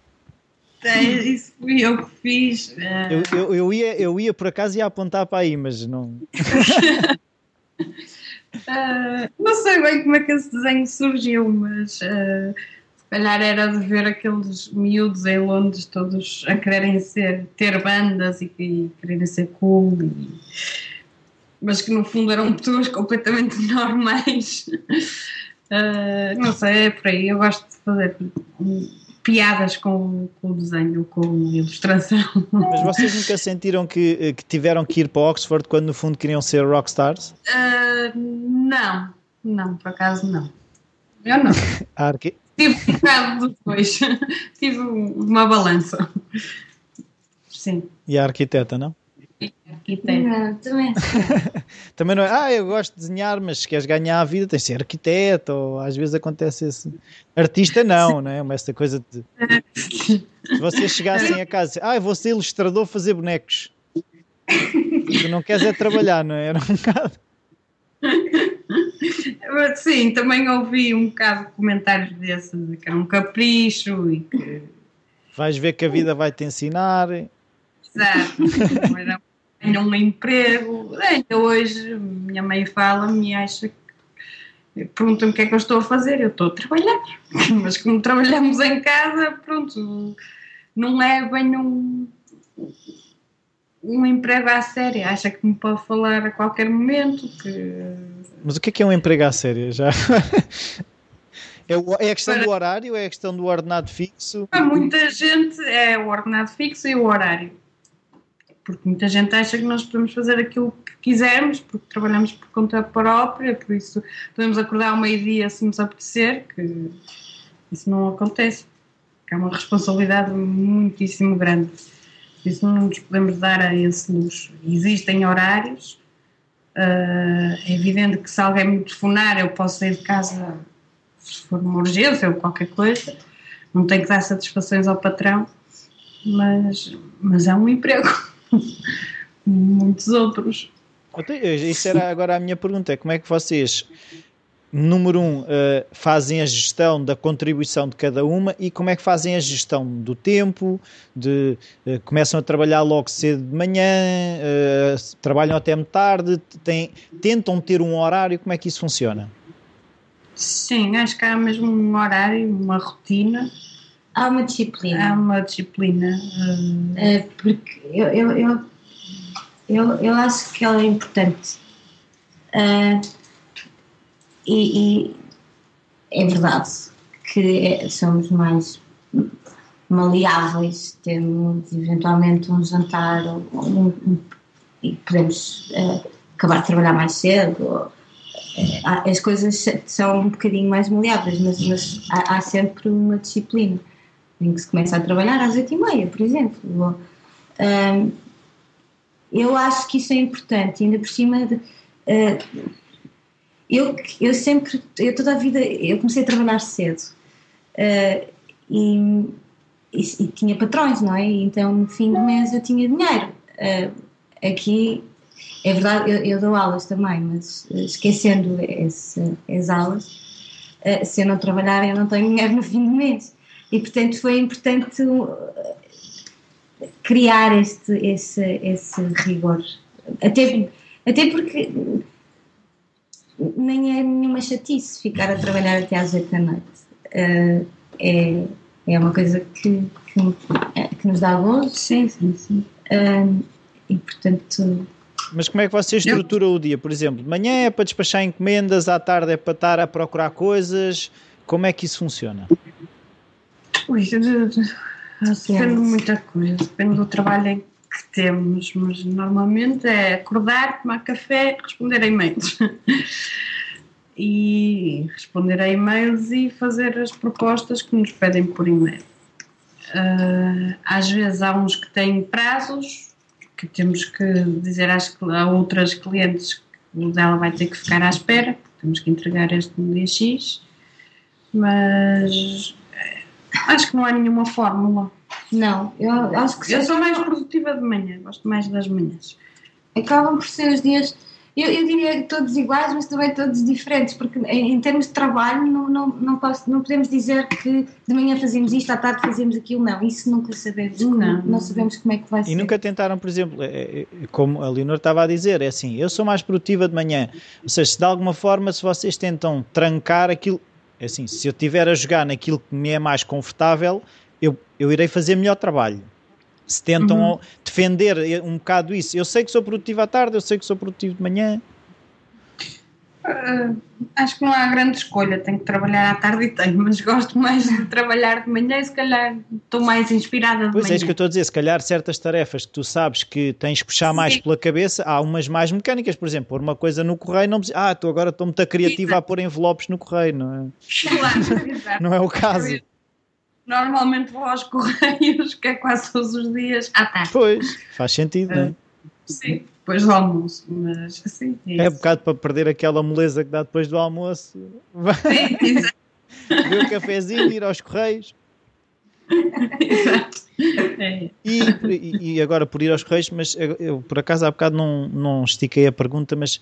Isso fui eu que fiz.
Eu, eu, eu, ia, eu ia por acaso ia apontar para aí, mas não.
uh, não sei bem como é que esse desenho surgiu, mas uh, se calhar era de ver aqueles miúdos em Londres todos a quererem ser, ter bandas e, e quererem ser cool e mas que no fundo eram pessoas completamente normais. Uh, não sei, é por aí. Eu gosto de fazer piadas com, com o desenho, com a ilustração.
Mas vocês nunca sentiram que, eh, que tiveram que ir para Oxford quando no fundo queriam ser rockstars?
Uh, não, não, por acaso não. Eu não.
Arque...
Tive um bocado depois. Tive uma balança. Sim.
E a arquiteta, não?
Arquiteto. Não, também.
também não é, ah, eu gosto de desenhar, mas se queres ganhar a vida tens de ser arquiteto, ou às vezes acontece esse. Artista não, não é? Mas esta coisa de. Se vocês chegassem a casa e ah, eu vou ser ilustrador, fazer bonecos. Tu não queres é trabalhar, não é? Era um bocado.
Sim, também ouvi um bocado de comentários desses, que era um capricho e que.
Vais ver que a vida vai te ensinar.
Exato. Tenho um emprego. Ainda hoje, minha mãe fala-me e acha que. Pergunta-me o que é que eu estou a fazer. Eu estou a trabalhar. Mas como trabalhamos em casa, pronto, não é bem um, um emprego à séria. Acha que me pode falar a qualquer momento. Que...
Mas o que é que é um emprego à séria? Já. É, é a questão Para... do horário? É a questão do ordenado fixo?
Para muita gente é o ordenado fixo e o horário porque muita gente acha que nós podemos fazer aquilo que quisermos, porque trabalhamos por conta própria, por isso podemos acordar ao meio-dia se nos apetecer, que isso não acontece, é uma responsabilidade muitíssimo grande. Isso não nos podemos dar a esse luxo. Existem horários, uh, é evidente que se alguém me telefonar eu posso sair de casa se for uma urgência ou qualquer coisa, não tenho que dar satisfações ao patrão, mas, mas é um emprego. muitos outros.
Isso era agora a minha pergunta: como é que vocês, número um, uh, fazem a gestão da contribuição de cada uma e como é que fazem a gestão do tempo? De, uh, começam a trabalhar logo cedo de manhã, uh, trabalham até tarde, têm, tentam ter um horário, como é que isso funciona?
Sim, acho que há mesmo um horário, uma rotina
Há uma disciplina.
Há uma disciplina.
Uh, porque eu, eu, eu, eu, eu, acho que ela é importante. Uh, e, e, é verdade que é, somos mais maleáveis, temos eventualmente um jantar um, um, e podemos uh, acabar de trabalhar mais cedo. Ou, as coisas são um bocadinho mais maleáveis, mas, mas há, há sempre uma disciplina em que se começa a trabalhar às oito e meia, por exemplo. Um, eu acho que isso é importante, ainda por cima de, uh, eu, eu sempre, eu toda a vida, eu comecei a trabalhar cedo uh, e, e, e, tinha patrões, não é? Então no fim do mês eu tinha dinheiro. Uh, aqui é verdade, eu, eu, dou aulas também, mas esquecendo esse, as aulas, se eu não trabalhar eu não tenho dinheiro no fim do mês. E, portanto, foi importante uh, criar este, esse, esse rigor. Até, até porque nem é nenhuma chatice ficar a trabalhar até às 8 da noite. Uh, é, é uma coisa que, que, que nos dá gozo.
Sim, sim, sim.
Uh, e portanto.
Mas como é que você estrutura o dia? Por exemplo, de manhã é para despachar encomendas, à tarde é para estar a procurar coisas. Como é que isso funciona?
Ui, depende de muita coisa, depende do trabalho que temos, mas normalmente é acordar, tomar café, responder a e-mails. e responder a e-mails e fazer as propostas que nos pedem por e-mail. Uh, às vezes há uns que têm prazos, que temos que dizer às, a outras clientes que o dela vai ter que ficar à espera, porque temos que entregar este no dia X, mas acho que não há nenhuma fórmula.
Não, eu acho que
Eu sou mais produtiva de manhã, gosto mais das manhãs.
Acabam por ser os dias, eu, eu diria todos iguais, mas também todos diferentes, porque em, em termos de trabalho não, não, não, posso, não podemos dizer que de manhã fazemos isto, à tarde fazemos aquilo, não, isso nunca sabemos, não, não sabemos como é que vai
e
ser.
E nunca tentaram, por exemplo, é, é, como a Leonor estava a dizer, é assim, eu sou mais produtiva de manhã, ou seja, se de alguma forma, se vocês tentam trancar aquilo, é assim, se eu estiver a jogar naquilo que me é mais confortável, eu, eu irei fazer melhor trabalho. Se tentam uhum. defender um bocado isso, eu sei que sou produtivo à tarde, eu sei que sou produtivo de manhã.
Uh, acho que não há grande escolha, tenho que trabalhar à tarde e tenho, mas gosto mais de trabalhar de manhã e se calhar estou mais inspirada de
pois
manhã.
Pois é, isso que eu estou a dizer, se calhar certas tarefas que tu sabes que tens que puxar Sim. mais pela cabeça, há umas mais mecânicas, por exemplo, pôr uma coisa no correio, não precisa, ah, tu agora estou muito criativa Exato. a pôr envelopes no correio, não é?
Claro,
não é o caso.
Normalmente vou aos correios, que é quase todos os dias à tarde.
Pois, faz sentido, não é?
Sim, depois do almoço, mas assim.
É, é um bocado para perder aquela moleza que dá depois do almoço.
Sim, exato.
Beber um cafezinho, ir aos correios.
Exato. É.
E, e, agora por ir aos correios, mas eu por acaso há bocado não, não estiquei a pergunta, mas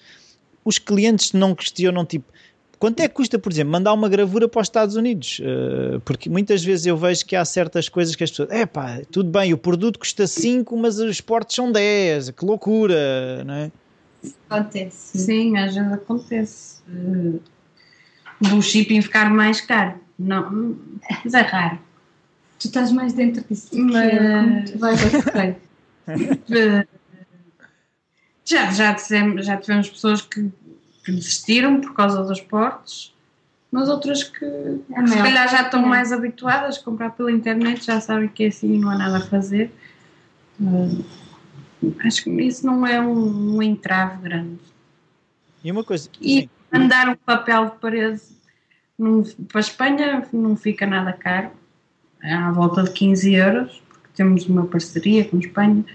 os clientes não questionam tipo Quanto é que custa, por exemplo, mandar uma gravura para os Estados Unidos? Uh, porque muitas vezes eu vejo que há certas coisas que as pessoas. É pá, tudo bem, o produto custa 5, mas os portos são 10. Que loucura, não é?
Acontece.
Sim, às vezes acontece. Uh, do shipping ficar mais caro. Não, mas é raro.
Tu estás mais dentro disso.
Mas...
Tu vais a
já, já, tivemos, já tivemos pessoas que que desistiram por causa dos portos, mas outras que, é se calhar já estão é. mais habituadas a comprar pela internet, já sabem que é assim não há nada a fazer. Uh, acho que isso não é um, um entrave grande.
E uma coisa.
E sim. mandar um papel de parede num, para a Espanha não fica nada caro, é à volta de 15 euros, porque temos uma parceria com a Espanha,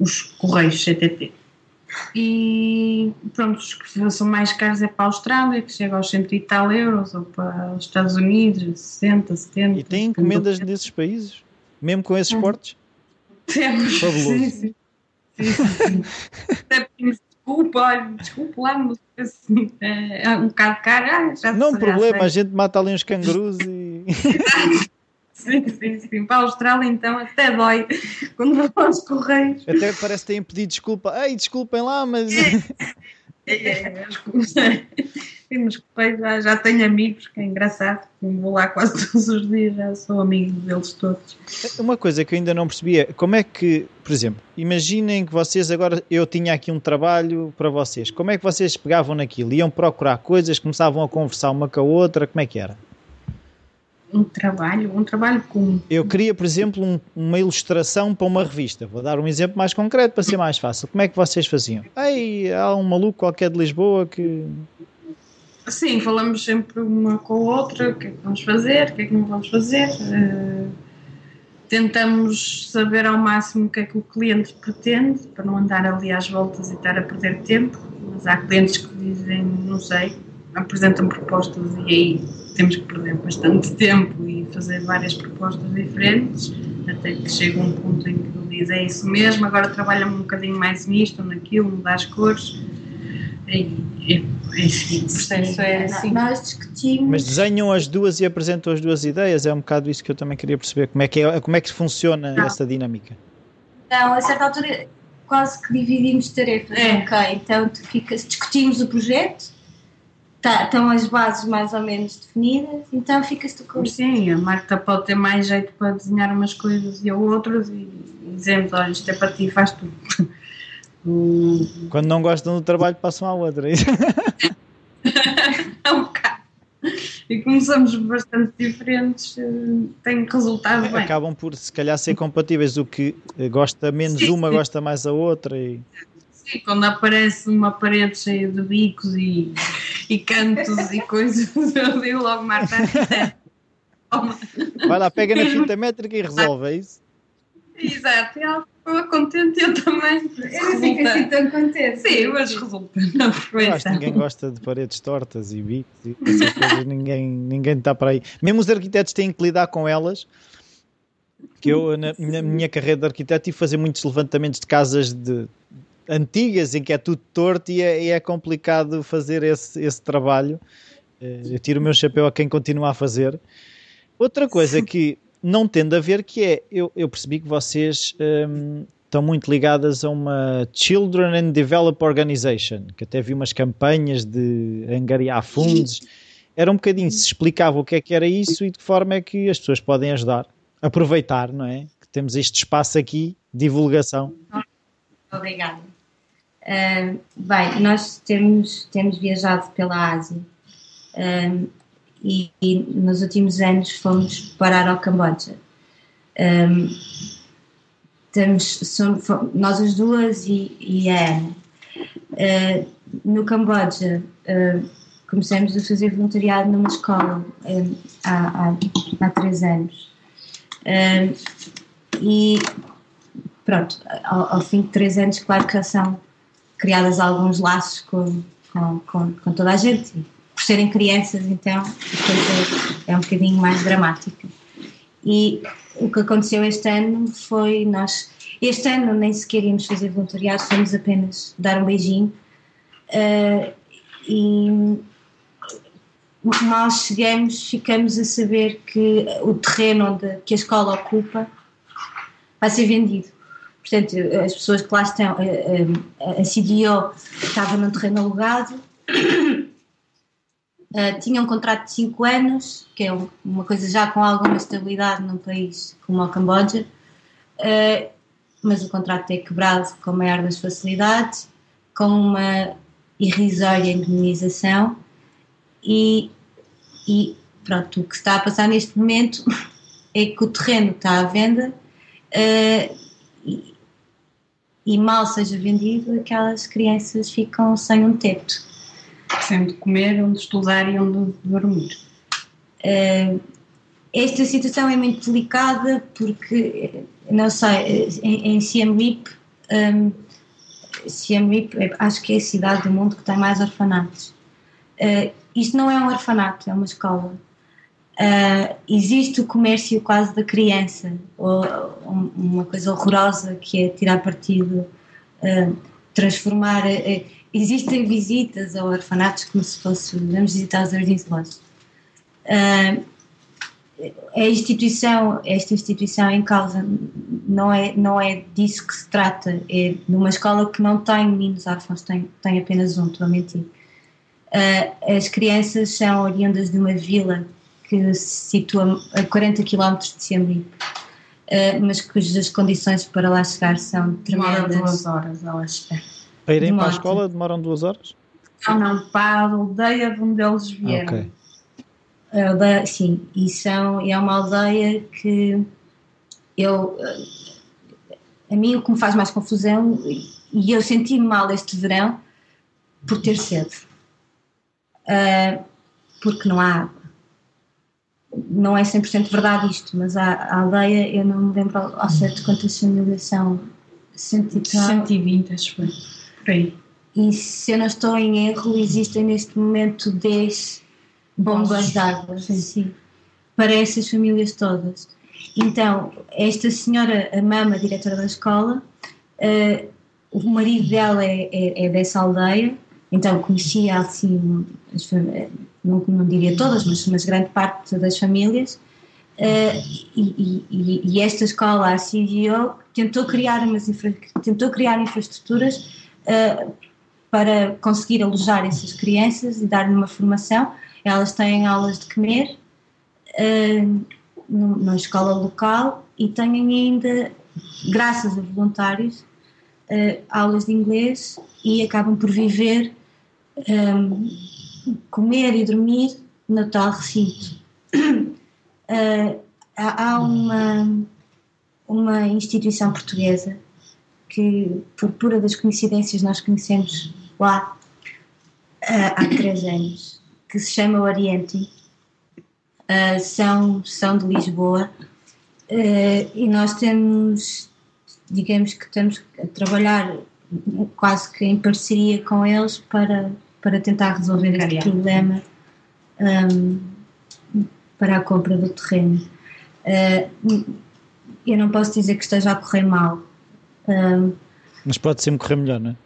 os Correios CTT. E pronto, os que são mais caros é para a Austrália, que chega aos 100 e tal euros, ou para os Estados Unidos, 60, 70.
E tem encomendas nesses países? Mesmo com esses portos?
Temos.
Fabuloso.
Sim, sim. sim, sim. desculpa, olha, desculpa lá, mas assim, é um bocado caro. Ah, já
não problema, a gente mata ali uns cangurus e.
Sim, sim, sim. Para a Austrália, então, até dói quando vou aos correios.
Até parece que têm pedido desculpa. Ei, desculpem lá, mas.
É, é, é, nos correios já, já tenho amigos, que é engraçado. Vou lá quase todos os dias, já sou amigo deles todos.
Uma coisa que eu ainda não percebi é como é que, por exemplo, imaginem que vocês agora, eu tinha aqui um trabalho para vocês. Como é que vocês pegavam naquilo? Iam procurar coisas, começavam a conversar uma com a outra, como é que era?
Um trabalho, um trabalho com.
Eu queria, por exemplo, um, uma ilustração para uma revista. Vou dar um exemplo mais concreto para ser mais fácil. Como é que vocês faziam? Ei, há um maluco qualquer de Lisboa que.
Sim, falamos sempre uma com a outra, o que é que vamos fazer, o que é que não vamos fazer. Uh, tentamos saber ao máximo o que é que o cliente pretende, para não andar ali às voltas e estar a perder tempo. Mas há clientes que dizem, não sei, apresentam propostas e aí temos que perder bastante tempo e fazer várias propostas diferentes, até que chega um ponto em que ele diz é isso mesmo, agora trabalha um bocadinho mais nisto ou naquilo, mudar as cores. E, enfim, portanto é assim.
Nós discutimos.
Mas desenham as duas e apresentam as duas ideias, é um bocado isso que eu também queria perceber. Como é que, é, como é que funciona Não. essa dinâmica?
Não, a certa altura quase que dividimos tarefas. É. Ok, então tu ficas, discutimos o projeto tá, estão as bases mais ou menos definidas, então ficas tu com
Sim, a Marta pode ter mais jeito para desenhar umas coisas e a outras e dizemos, olha, isto é para ti, faz tudo.
Quando não gostam do trabalho passam à outra.
é um bocado. E como somos bastante diferentes, eh, tem resultado bem.
Acabam por se calhar ser compatíveis, o que gosta menos sim, uma, sim. gosta mais a outra e...
Sim, quando aparece uma parede cheia de bicos e, e cantos e coisas, eu digo logo, Marta,
Vai lá, pega na fita métrica e resolve, é isso?
Exato, ela ficou contente, eu também.
Eu não fico assim tão contente.
Sim, mas resulta na perfeição.
ninguém gosta de paredes tortas e bicos e essas coisas, ninguém, ninguém está para aí. Mesmo os arquitetos têm que lidar com elas. Que eu, na, na minha carreira de arquiteto, tive que fazer muitos levantamentos de casas de, antigas em que é tudo torto e é, é complicado fazer esse, esse trabalho. Eh, eu tiro o meu chapéu a quem continua a fazer. Outra coisa que não tendo a ver que é, eu, eu percebi que vocês um, estão muito ligadas a uma Children and Develop Organization, que até vi umas campanhas de angariar fundos. Era um bocadinho, se explicava o que é que era isso e de que forma é que as pessoas podem ajudar, aproveitar, não é? Que temos este espaço aqui, divulgação.
Obrigada. Uh, bem, nós temos, temos viajado pela Ásia uh, e, e, nos últimos anos fomos parar ao Camboja. Um, temos, somos, nós as duas e, e a Ana. Uh, no Camboja uh, começamos a fazer voluntariado numa escola há, há, há três anos. e pronto, ao, ao, fim de três anos, claro que são criadas alguns laços com, com, com, com toda a gente. Por serem crianças, então, a coisa é um bocadinho mais dramática. E o que aconteceu este ano foi nós. Este ano nem sequer íamos fazer voluntariado, fomos apenas dar um beijinho. Uh, e nós chegamos, ficamos a saber que o terreno onde, que a escola ocupa vai ser vendido. Portanto, as pessoas que lá estão, a, a CDO estava num terreno alugado, uh, tinha um contrato de 5 anos, que é uma coisa já com alguma estabilidade num país como o Camboja, mas o contrato é quebrado com a maior das facilidades, com uma irrisória indemnização. E, e pronto, o que está a passar neste momento é que o terreno está à venda e, e mal seja vendido, aquelas crianças ficam sem um teto.
Sem onde comer, onde estudar e onde dormir.
Uh, esta situação é muito delicada porque, não sei, em, em Siem Reap, um, Siem Reap acho que é a cidade do mundo que tem mais orfanatos. Uh, isto não é um orfanato, é uma escola. Uh, existe o comércio quase da criança, ou, uma coisa horrorosa que é tirar partido, uh, transformar. Uh, existem visitas a orfanatos como se fosse. Vamos visitar os jardins de loja. a instituição, esta instituição em causa não é, não é disso que se trata, é de uma escola que não tem meninos órfãos, tem, tem apenas um, estou a mentir. as crianças são oriundas de uma vila que se situa a 40 km de Siem Reap, uh, mas cujas condições para lá chegar são tremendas.
Demoram duas horas ela espera.
Para irem para a escola demoram duas horas?
Não, não, para a aldeia de onde eles vieram. Okay.
Aldeia, sim, e são, é uma aldeia que eu. A mim o que me faz mais confusão, e eu senti-me mal este verão por ter sede. Uh, porque não há não é 100% verdade isto, mas a, a, aldeia, eu não me lembro ao certo quantas famílias são.
120, acho que foi.
E se eu não estou em erro, existem neste momento 10 bombas de água sim, para essas famílias todas. Então, esta senhora, a mama, diretora da escola, uh, o marido dela é, é, é, dessa aldeia, então conhecia assim as, não, não diria todas, mas, mas grande parte das famílias. Uh, e, e, e, esta escola, a CDO, tentou criar, umas infra, tentou criar infraestruturas uh, para conseguir alojar essas crianças e dar-lhe uma formação. Elas têm aulas de comer uh, na escola local e têm ainda, graças a voluntários, aulas de inglês e acabam por viver, um, comer e dormir no tal recinto. Uh, há uma, uma instituição portuguesa que, por pura das coincidências, nós conhecemos lá uh, há três anos, que se chama Oriente. Uh, são, são de Lisboa uh, e nós temos, digamos que estamos a trabalhar quase que em parceria com eles para, para tentar resolver este problema um, para a compra do terreno. Uh, eu não posso dizer que esteja a correr mal.
Um, mas pode sempre correr melhor, não é?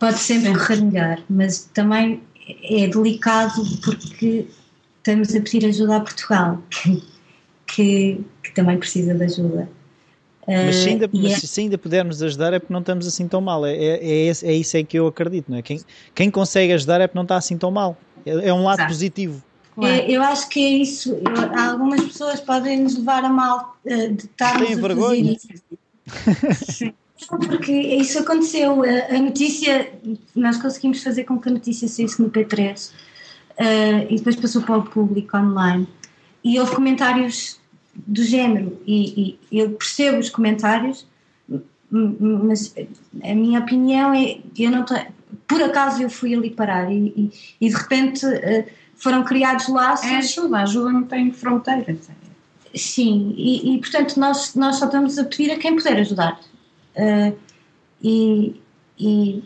Pode sempre correr melhor, mas também é delicado porque estamos a pedir ajuda a Portugal, que, que, que também precisa de ajuda.
Mas se ainda, uh, se ainda pudermos ajudar é porque não estamos assim tão mal. É, é, é, é isso é que eu acredito, não é? Quem, quem consegue ajudar é porque não está assim tão mal. É, é um lado Exato. positivo.
É, eu acho que é isso. Eu, algumas pessoas podem nos levar a mal uh, de estarmos
Tem vergonha.
Sim. Porque isso aconteceu. A, a, notícia, nós conseguimos fazer com que a notícia saísse no P3 uh, eh, e depois passou para o público online. E houve comentários do género, e, e eu percebo os comentários, mas a minha opinião é eu não tenho, por acaso eu fui ali parar e, e, e de repente uh, foram criados laços.
É ajuda, ajuda não tem fronteiras.
Sim, e, e, portanto nós, nós só estamos a pedir a quem puder ajudar. Uh, e, e,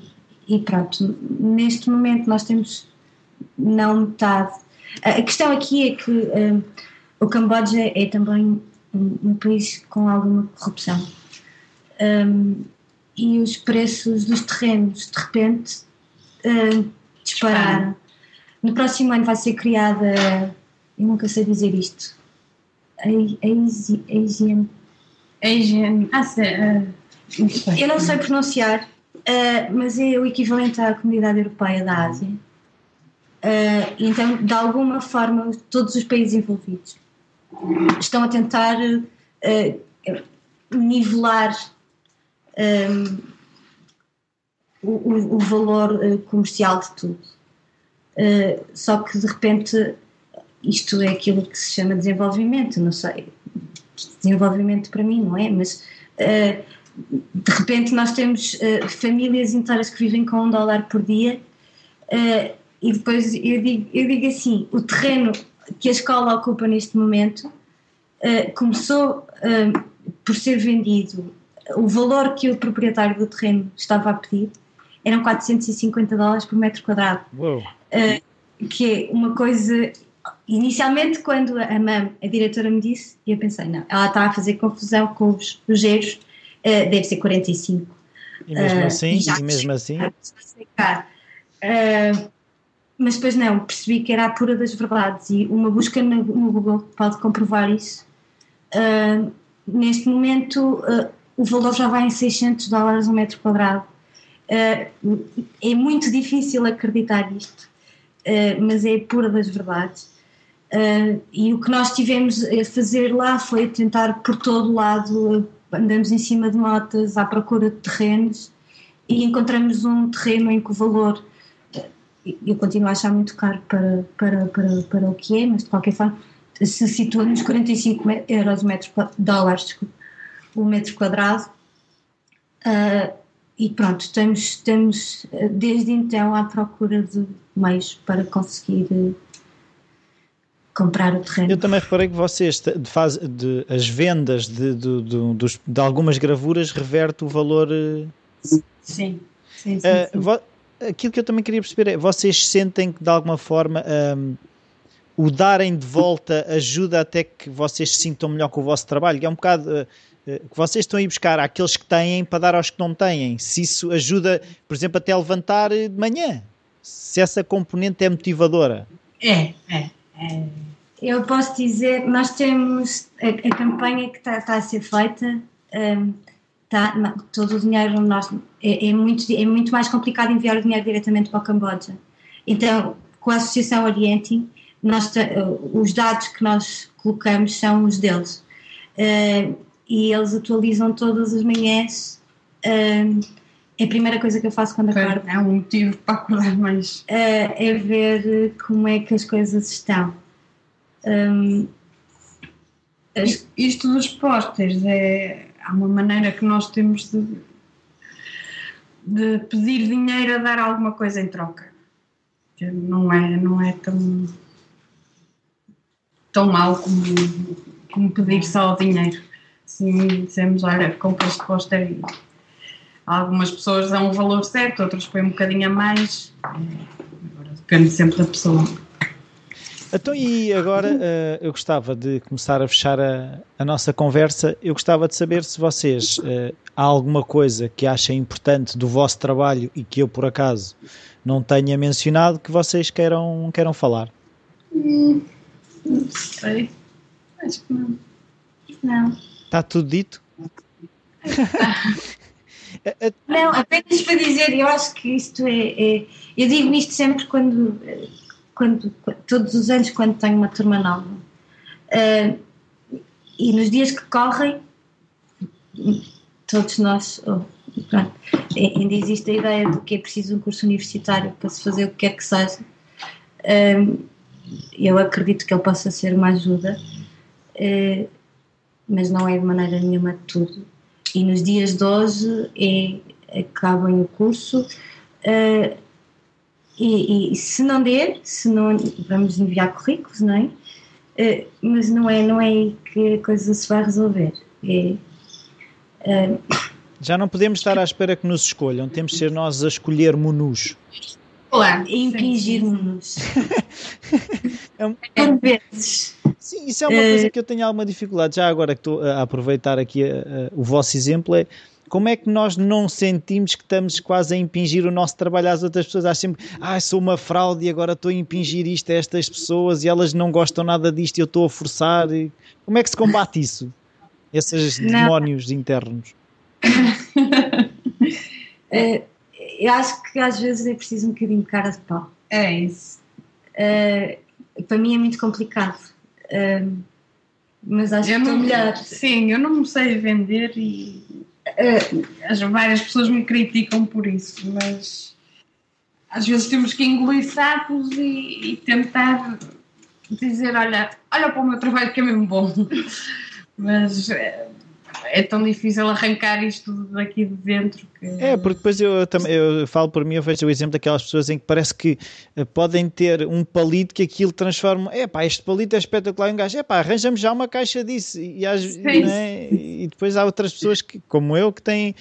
e, pronto, neste momento nós temos não metade. A questão aqui é que uh, o Camboja é também um, um país com alguma corrupção. Um, e os preços dos terrenos de repente uh, dispararam. No próximo ano vai ser criada, eu nunca sei dizer isto, a Asian.
Asian. Ah,
eu não sei pronunciar, uh, mas é o equivalente à comunidade europeia da Ásia. Uh, então, de alguma forma, todos os países envolvidos estão a tentar uh, nivelar um, o, o, valor comercial de tudo. só que de repente isto é aquilo que se chama desenvolvimento, não sei, desenvolvimento para mim não é, mas uh, de repente nós temos uh, famílias inteiras que vivem com um dólar por dia uh, e depois eu digo, eu digo assim, o terreno que a escola ocupa neste momento uh, começou por ser vendido, o valor que o proprietário do terreno estava a pedir eram 450 dólares por metro quadrado. que é uma coisa inicialmente quando a MAM, a diretora me disse, eu pensei, não, ela está a fazer confusão com os logeiros uh, deve ser 45.
E mesmo uh, assim? E mesmo assim?
Mas depois não, percebi que era a pura das verdades e uma busca no, Google pode comprovar isso. Uh, neste momento uh, o valor já vai em 600 dólares um metro quadrado. Uh, é muito difícil acreditar isto, mas é pura das verdades. e o que nós tivemos a fazer lá foi tentar por todo lado andamos em cima de motas à procura de terrenos e encontramos um terreno em que o valor eu continuo a achar muito caro para, para, para, para o que é, mas de qualquer forma se situa nos 45 euros o metro, dólares o metro quadrado uh, e pronto, estamos, estamos desde então à procura de meios para conseguir comprar o terreno.
Eu também reparei que vocês de, faz, de as vendas de, de, de, de algumas gravuras reverte o valor. Eh,
sim, sim, sim, uh,
Aquilo que eu também queria perceber é: vocês sentem que de alguma forma um, o darem de volta ajuda até que vocês se sintam melhor com o vosso trabalho? Que é um bocado. Uh, que vocês estão a ir buscar àqueles que têm para dar aos que não têm. Se isso ajuda, por exemplo, até a levantar de manhã. Se essa componente é motivadora.
É, é. é.
Eu posso dizer, nós temos a, a campanha que está, está, a ser feita, um, tá, todo o dinheiro nós, é, é, muito, é muito mais complicado enviar o dinheiro diretamente para o Camboja. Então, com a Associação Oriente, nós, os dados que nós colocamos são os deles. Uh, e eles atualizam todas as manhãs. Uh, é a primeira coisa que eu faço quando acordo.
É um motivo para acordar mais.
Uh, é ver como é que as coisas estão. Um,
as... Isto dos pósteres é há uma maneira que nós temos de, de pedir dinheiro a dar alguma coisa em troca. Não é, não é tão, tão mal como, como pedir só o dinheiro. Sim, dizemos, olha, compra este póster e algumas pessoas dão o valor certo, outras põem um bocadinho a mais. Agora depende sempre da pessoa.
Então, e agora uh, eu gostava de começar a fechar a, a, nossa conversa. Eu gostava de saber se vocês uh, há alguma coisa que achem importante do vosso trabalho e que eu, por acaso, não tenha mencionado que vocês queiram, queiram falar.
Hum, não sei. Acho que não. Não.
Está tudo dito?
não, apenas para dizer, eu acho que isto é, é. eu digo isto sempre quando quando, todos os anos quando tenho uma turma nova. Uh, e nos dias que correm, todos nós, oh, pronto, ainda existe a ideia de que é preciso um curso universitário para se fazer o que quer que seja. Uh, eu acredito que ele possa ser uma ajuda, uh, mas não é de maneira nenhuma tudo. E nos dias de hoje é, acabam o curso. Uh, e, e, se não der, se não, vamos enviar currículos, não é? Uh, mas não é, não é aí que a coisa se vai resolver. É,
uh, Já não podemos estar à espera que nos escolham, temos de ser nós a escolher menus.
Claro, impingir-nos. é um... Por vezes.
Sim, isso é uma coisa que eu tenho alguma dificuldade. Já agora que estou a aproveitar aqui a, a, o vosso exemplo, é como é que nós não sentimos que estamos quase a impingir o nosso trabalho às outras pessoas? Há sempre, ah, sou uma fraude e agora estou a impingir isto a estas pessoas e elas não gostam nada disto e eu estou a forçar. Como é que se combate isso? Esses não. demónios internos?
uh, eu acho que às vezes é preciso um bocadinho de cara de pau.
É isso.
Uh, para mim é muito complicado. Uh, mas acho eu que estou melhor.
Sim, eu não me sei vender e as várias pessoas me criticam por isso, mas às vezes temos que engolir sapos e, e tentar dizer, olha, olha para o meu trabalho que é mesmo bom. mas é, é tão difícil arrancar isto daqui de dentro que...
É, porque depois eu, também eu falo por mim, eu vejo o exemplo daquelas pessoas em que parece que uh, podem ter um palito que aquilo transforma, é pá, este palito é espetacular, um gajo, é pá, arranjamos já uma caixa disso, e, e, né? e depois há outras pessoas que, como eu que têm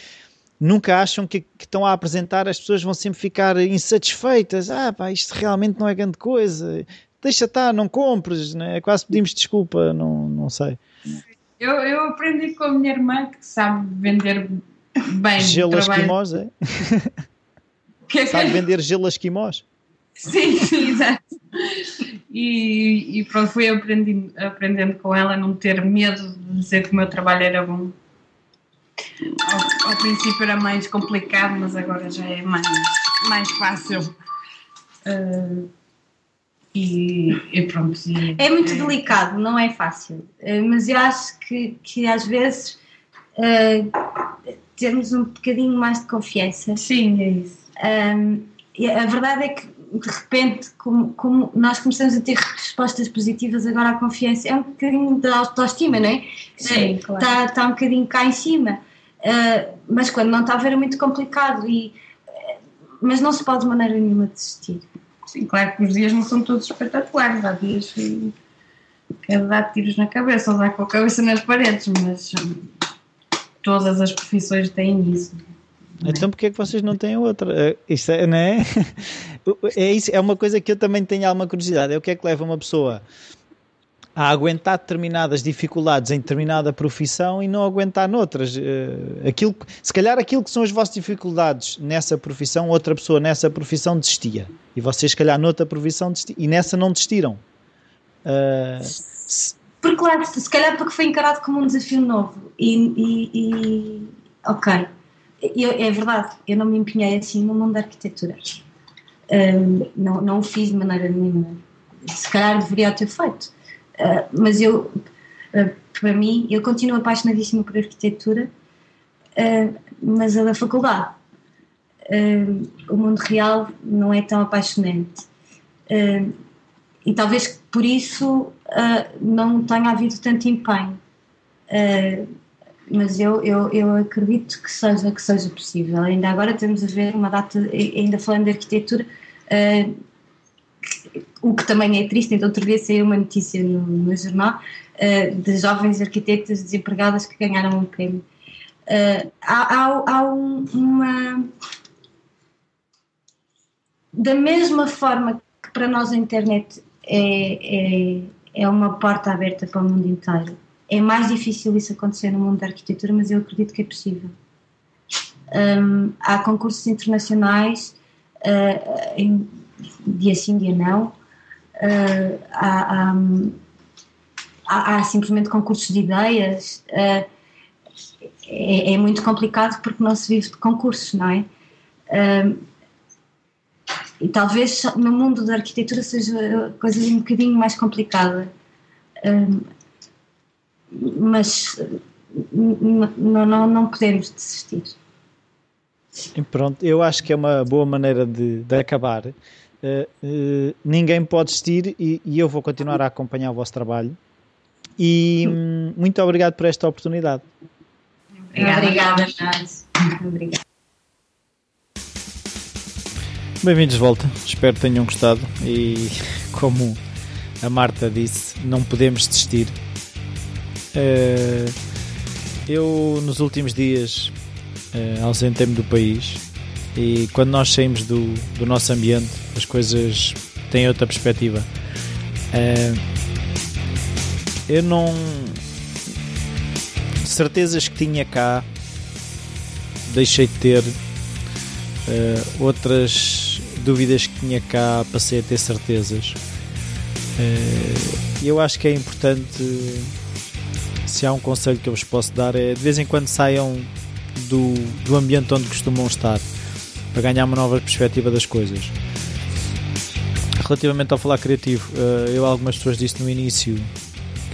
nunca acham que, que, estão a apresentar, as pessoas vão sempre ficar insatisfeitas. Ah, pá, isto realmente não é grande coisa. Deixa estar, não compres, né? quase pedimos desculpa, não, não sei.
Eu, eu aprendi com a minha irmã que sabe vender bem.
Gelo esquimós, é? Que sabe vender gelo esquimós?
Sim, sim, exato. E, e pronto, fui aprendendo, aprendendo com ela a não ter medo de dizer que o meu trabalho era bom. Ao, ao, princípio era mais complicado, mas agora já é mais, mais fácil. Uh, e, e pronto. E,
é muito é... delicado, não é fácil, eh, mas eu acho que, que às vezes uh, termos um bocadinho mais de confiança.
Sim, é isso.
Um, a verdade é que de repente, como, como, nós começamos a ter respostas positivas, agora a confiança é um bocadinho da autoestima, não é?
Sim, claro.
Está, está um bocadinho cá em cima. Uh, mas quando não estava era muito complicado. E, mas não se pode de maneira nenhuma desistir.
Sim, claro que os dias não são todos espetaculares, há dias que quero dar tiros na cabeça ou dar com a cabeça nas paredes, mas hum, todas as profissões têm isso.
É? Então porquê é que vocês não têm outra? Uh, isto é, não é? é, isso, é uma coisa que eu também tenho alguma curiosidade. É o que é que leva uma pessoa a aguentar determinadas dificuldades em determinada profissão e não aguentar noutras. Uh, aquilo, se calhar aquilo que são as vossas dificuldades nessa profissão, outra pessoa nessa profissão desistia. E vocês, se calhar, noutra profissão. E nessa não desistiram. Uh,
se... Porque, claro, se calhar porque foi encarado como um desafio novo. E, e, e, ok, eu, é verdade, eu não me empenhei assim no mundo da arquitetura. Um, não, não o fiz de maneira nenhuma. Se calhar deveria ter feito. Uh, mas eu, uh, para mim, eu continuo apaixonadíssima por arquitetura, uh, mas a da faculdade. o mundo real não é tão apaixonante. e talvez por isso não tenha havido tanto empenho. mas eu, eu, eu acredito que seja, que seja possível. Ainda agora temos a ver uma data, ainda falando de arquitetura, Uh, o que também é triste, então outro dia saiu uma notícia no, no jornal uh, de jovens arquitetas desempregadas que ganharam um prémio. Uh, há, há, há um, uma. Da mesma forma que para nós a internet é, é, é uma porta aberta para o mundo inteiro, é mais difícil isso acontecer no mundo da arquitetura, mas eu acredito que é possível. Um, há concursos internacionais uh, em, dia sim, dia não. Uh, há, há, há, há, simplesmente concursos de ideias. Uh, é, é, muito complicado porque não se vive de concursos, não é? Uh, e talvez no mundo da arquitetura seja coisa um bocadinho mais complicada. mas não, não, não podemos desistir.
Pronto, eu acho que é uma boa maneira de, de acabar. Uh, uh, ninguém pode desistir e, e, eu vou continuar a acompanhar o vosso trabalho. E um, muito obrigado por esta oportunidade.
Obrigada, Obrigada.
Bem-vindos de volta, espero que tenham gostado. E como a Marta disse, não podemos desistir. Uh, eu, nos últimos dias, uh, ausentei-me do país e quando nós saímos do, do nosso ambiente as coisas têm outra perspectiva. Uh, eu não. Certezas que tinha cá deixei de ter, uh, outras dúvidas que tinha cá passei a ter certezas. E eu acho que é importante se há um conselho que eu vos posso dar é de vez em quando saiam do, do ambiente onde costumam estar para ganhar uma nova perspectiva das coisas. Relativamente ao falar criativo, eh, eu algumas pessoas disse no início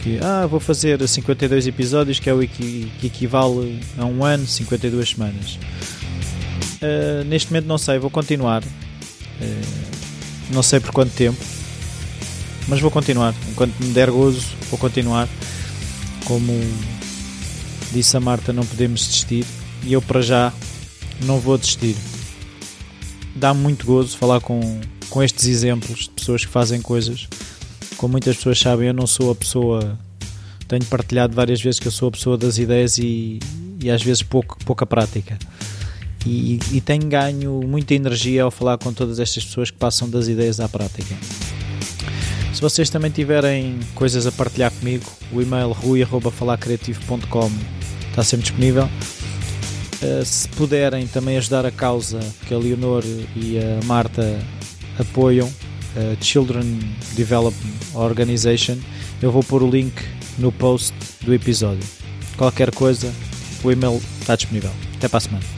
que ah, vou fazer 52 episódios, que é o que, equivale a um ano, 52 semanas. Uh, neste momento não sei, vou continuar. Uh, não sei por quanto tempo, mas vou continuar. Enquanto me der gozo, vou continuar. Como disse a Marta, não podemos desistir e eu para já não vou desistir. Dá-me muito gozo falar com, com estes exemplos de pessoas que fazem coisas. Como muitas pessoas sabem, eu não sou a pessoa. Tenho partilhado várias vezes que eu sou a pessoa das ideias e, e às vezes pouco, pouca prática. E, e tenho ganho muita energia ao falar com todas estas pessoas que passam das ideias à prática. Se vocês também tiverem coisas a partilhar comigo, o e-mail rui.falacreativo.com está sempre disponível. Eh, se puderem também ajudar a causa que a Leonor e a Marta apoiam, a Children Development Organization, eu vou pôr o link no post do episódio. Qualquer coisa, o e-mail está disponível. Até para a semana.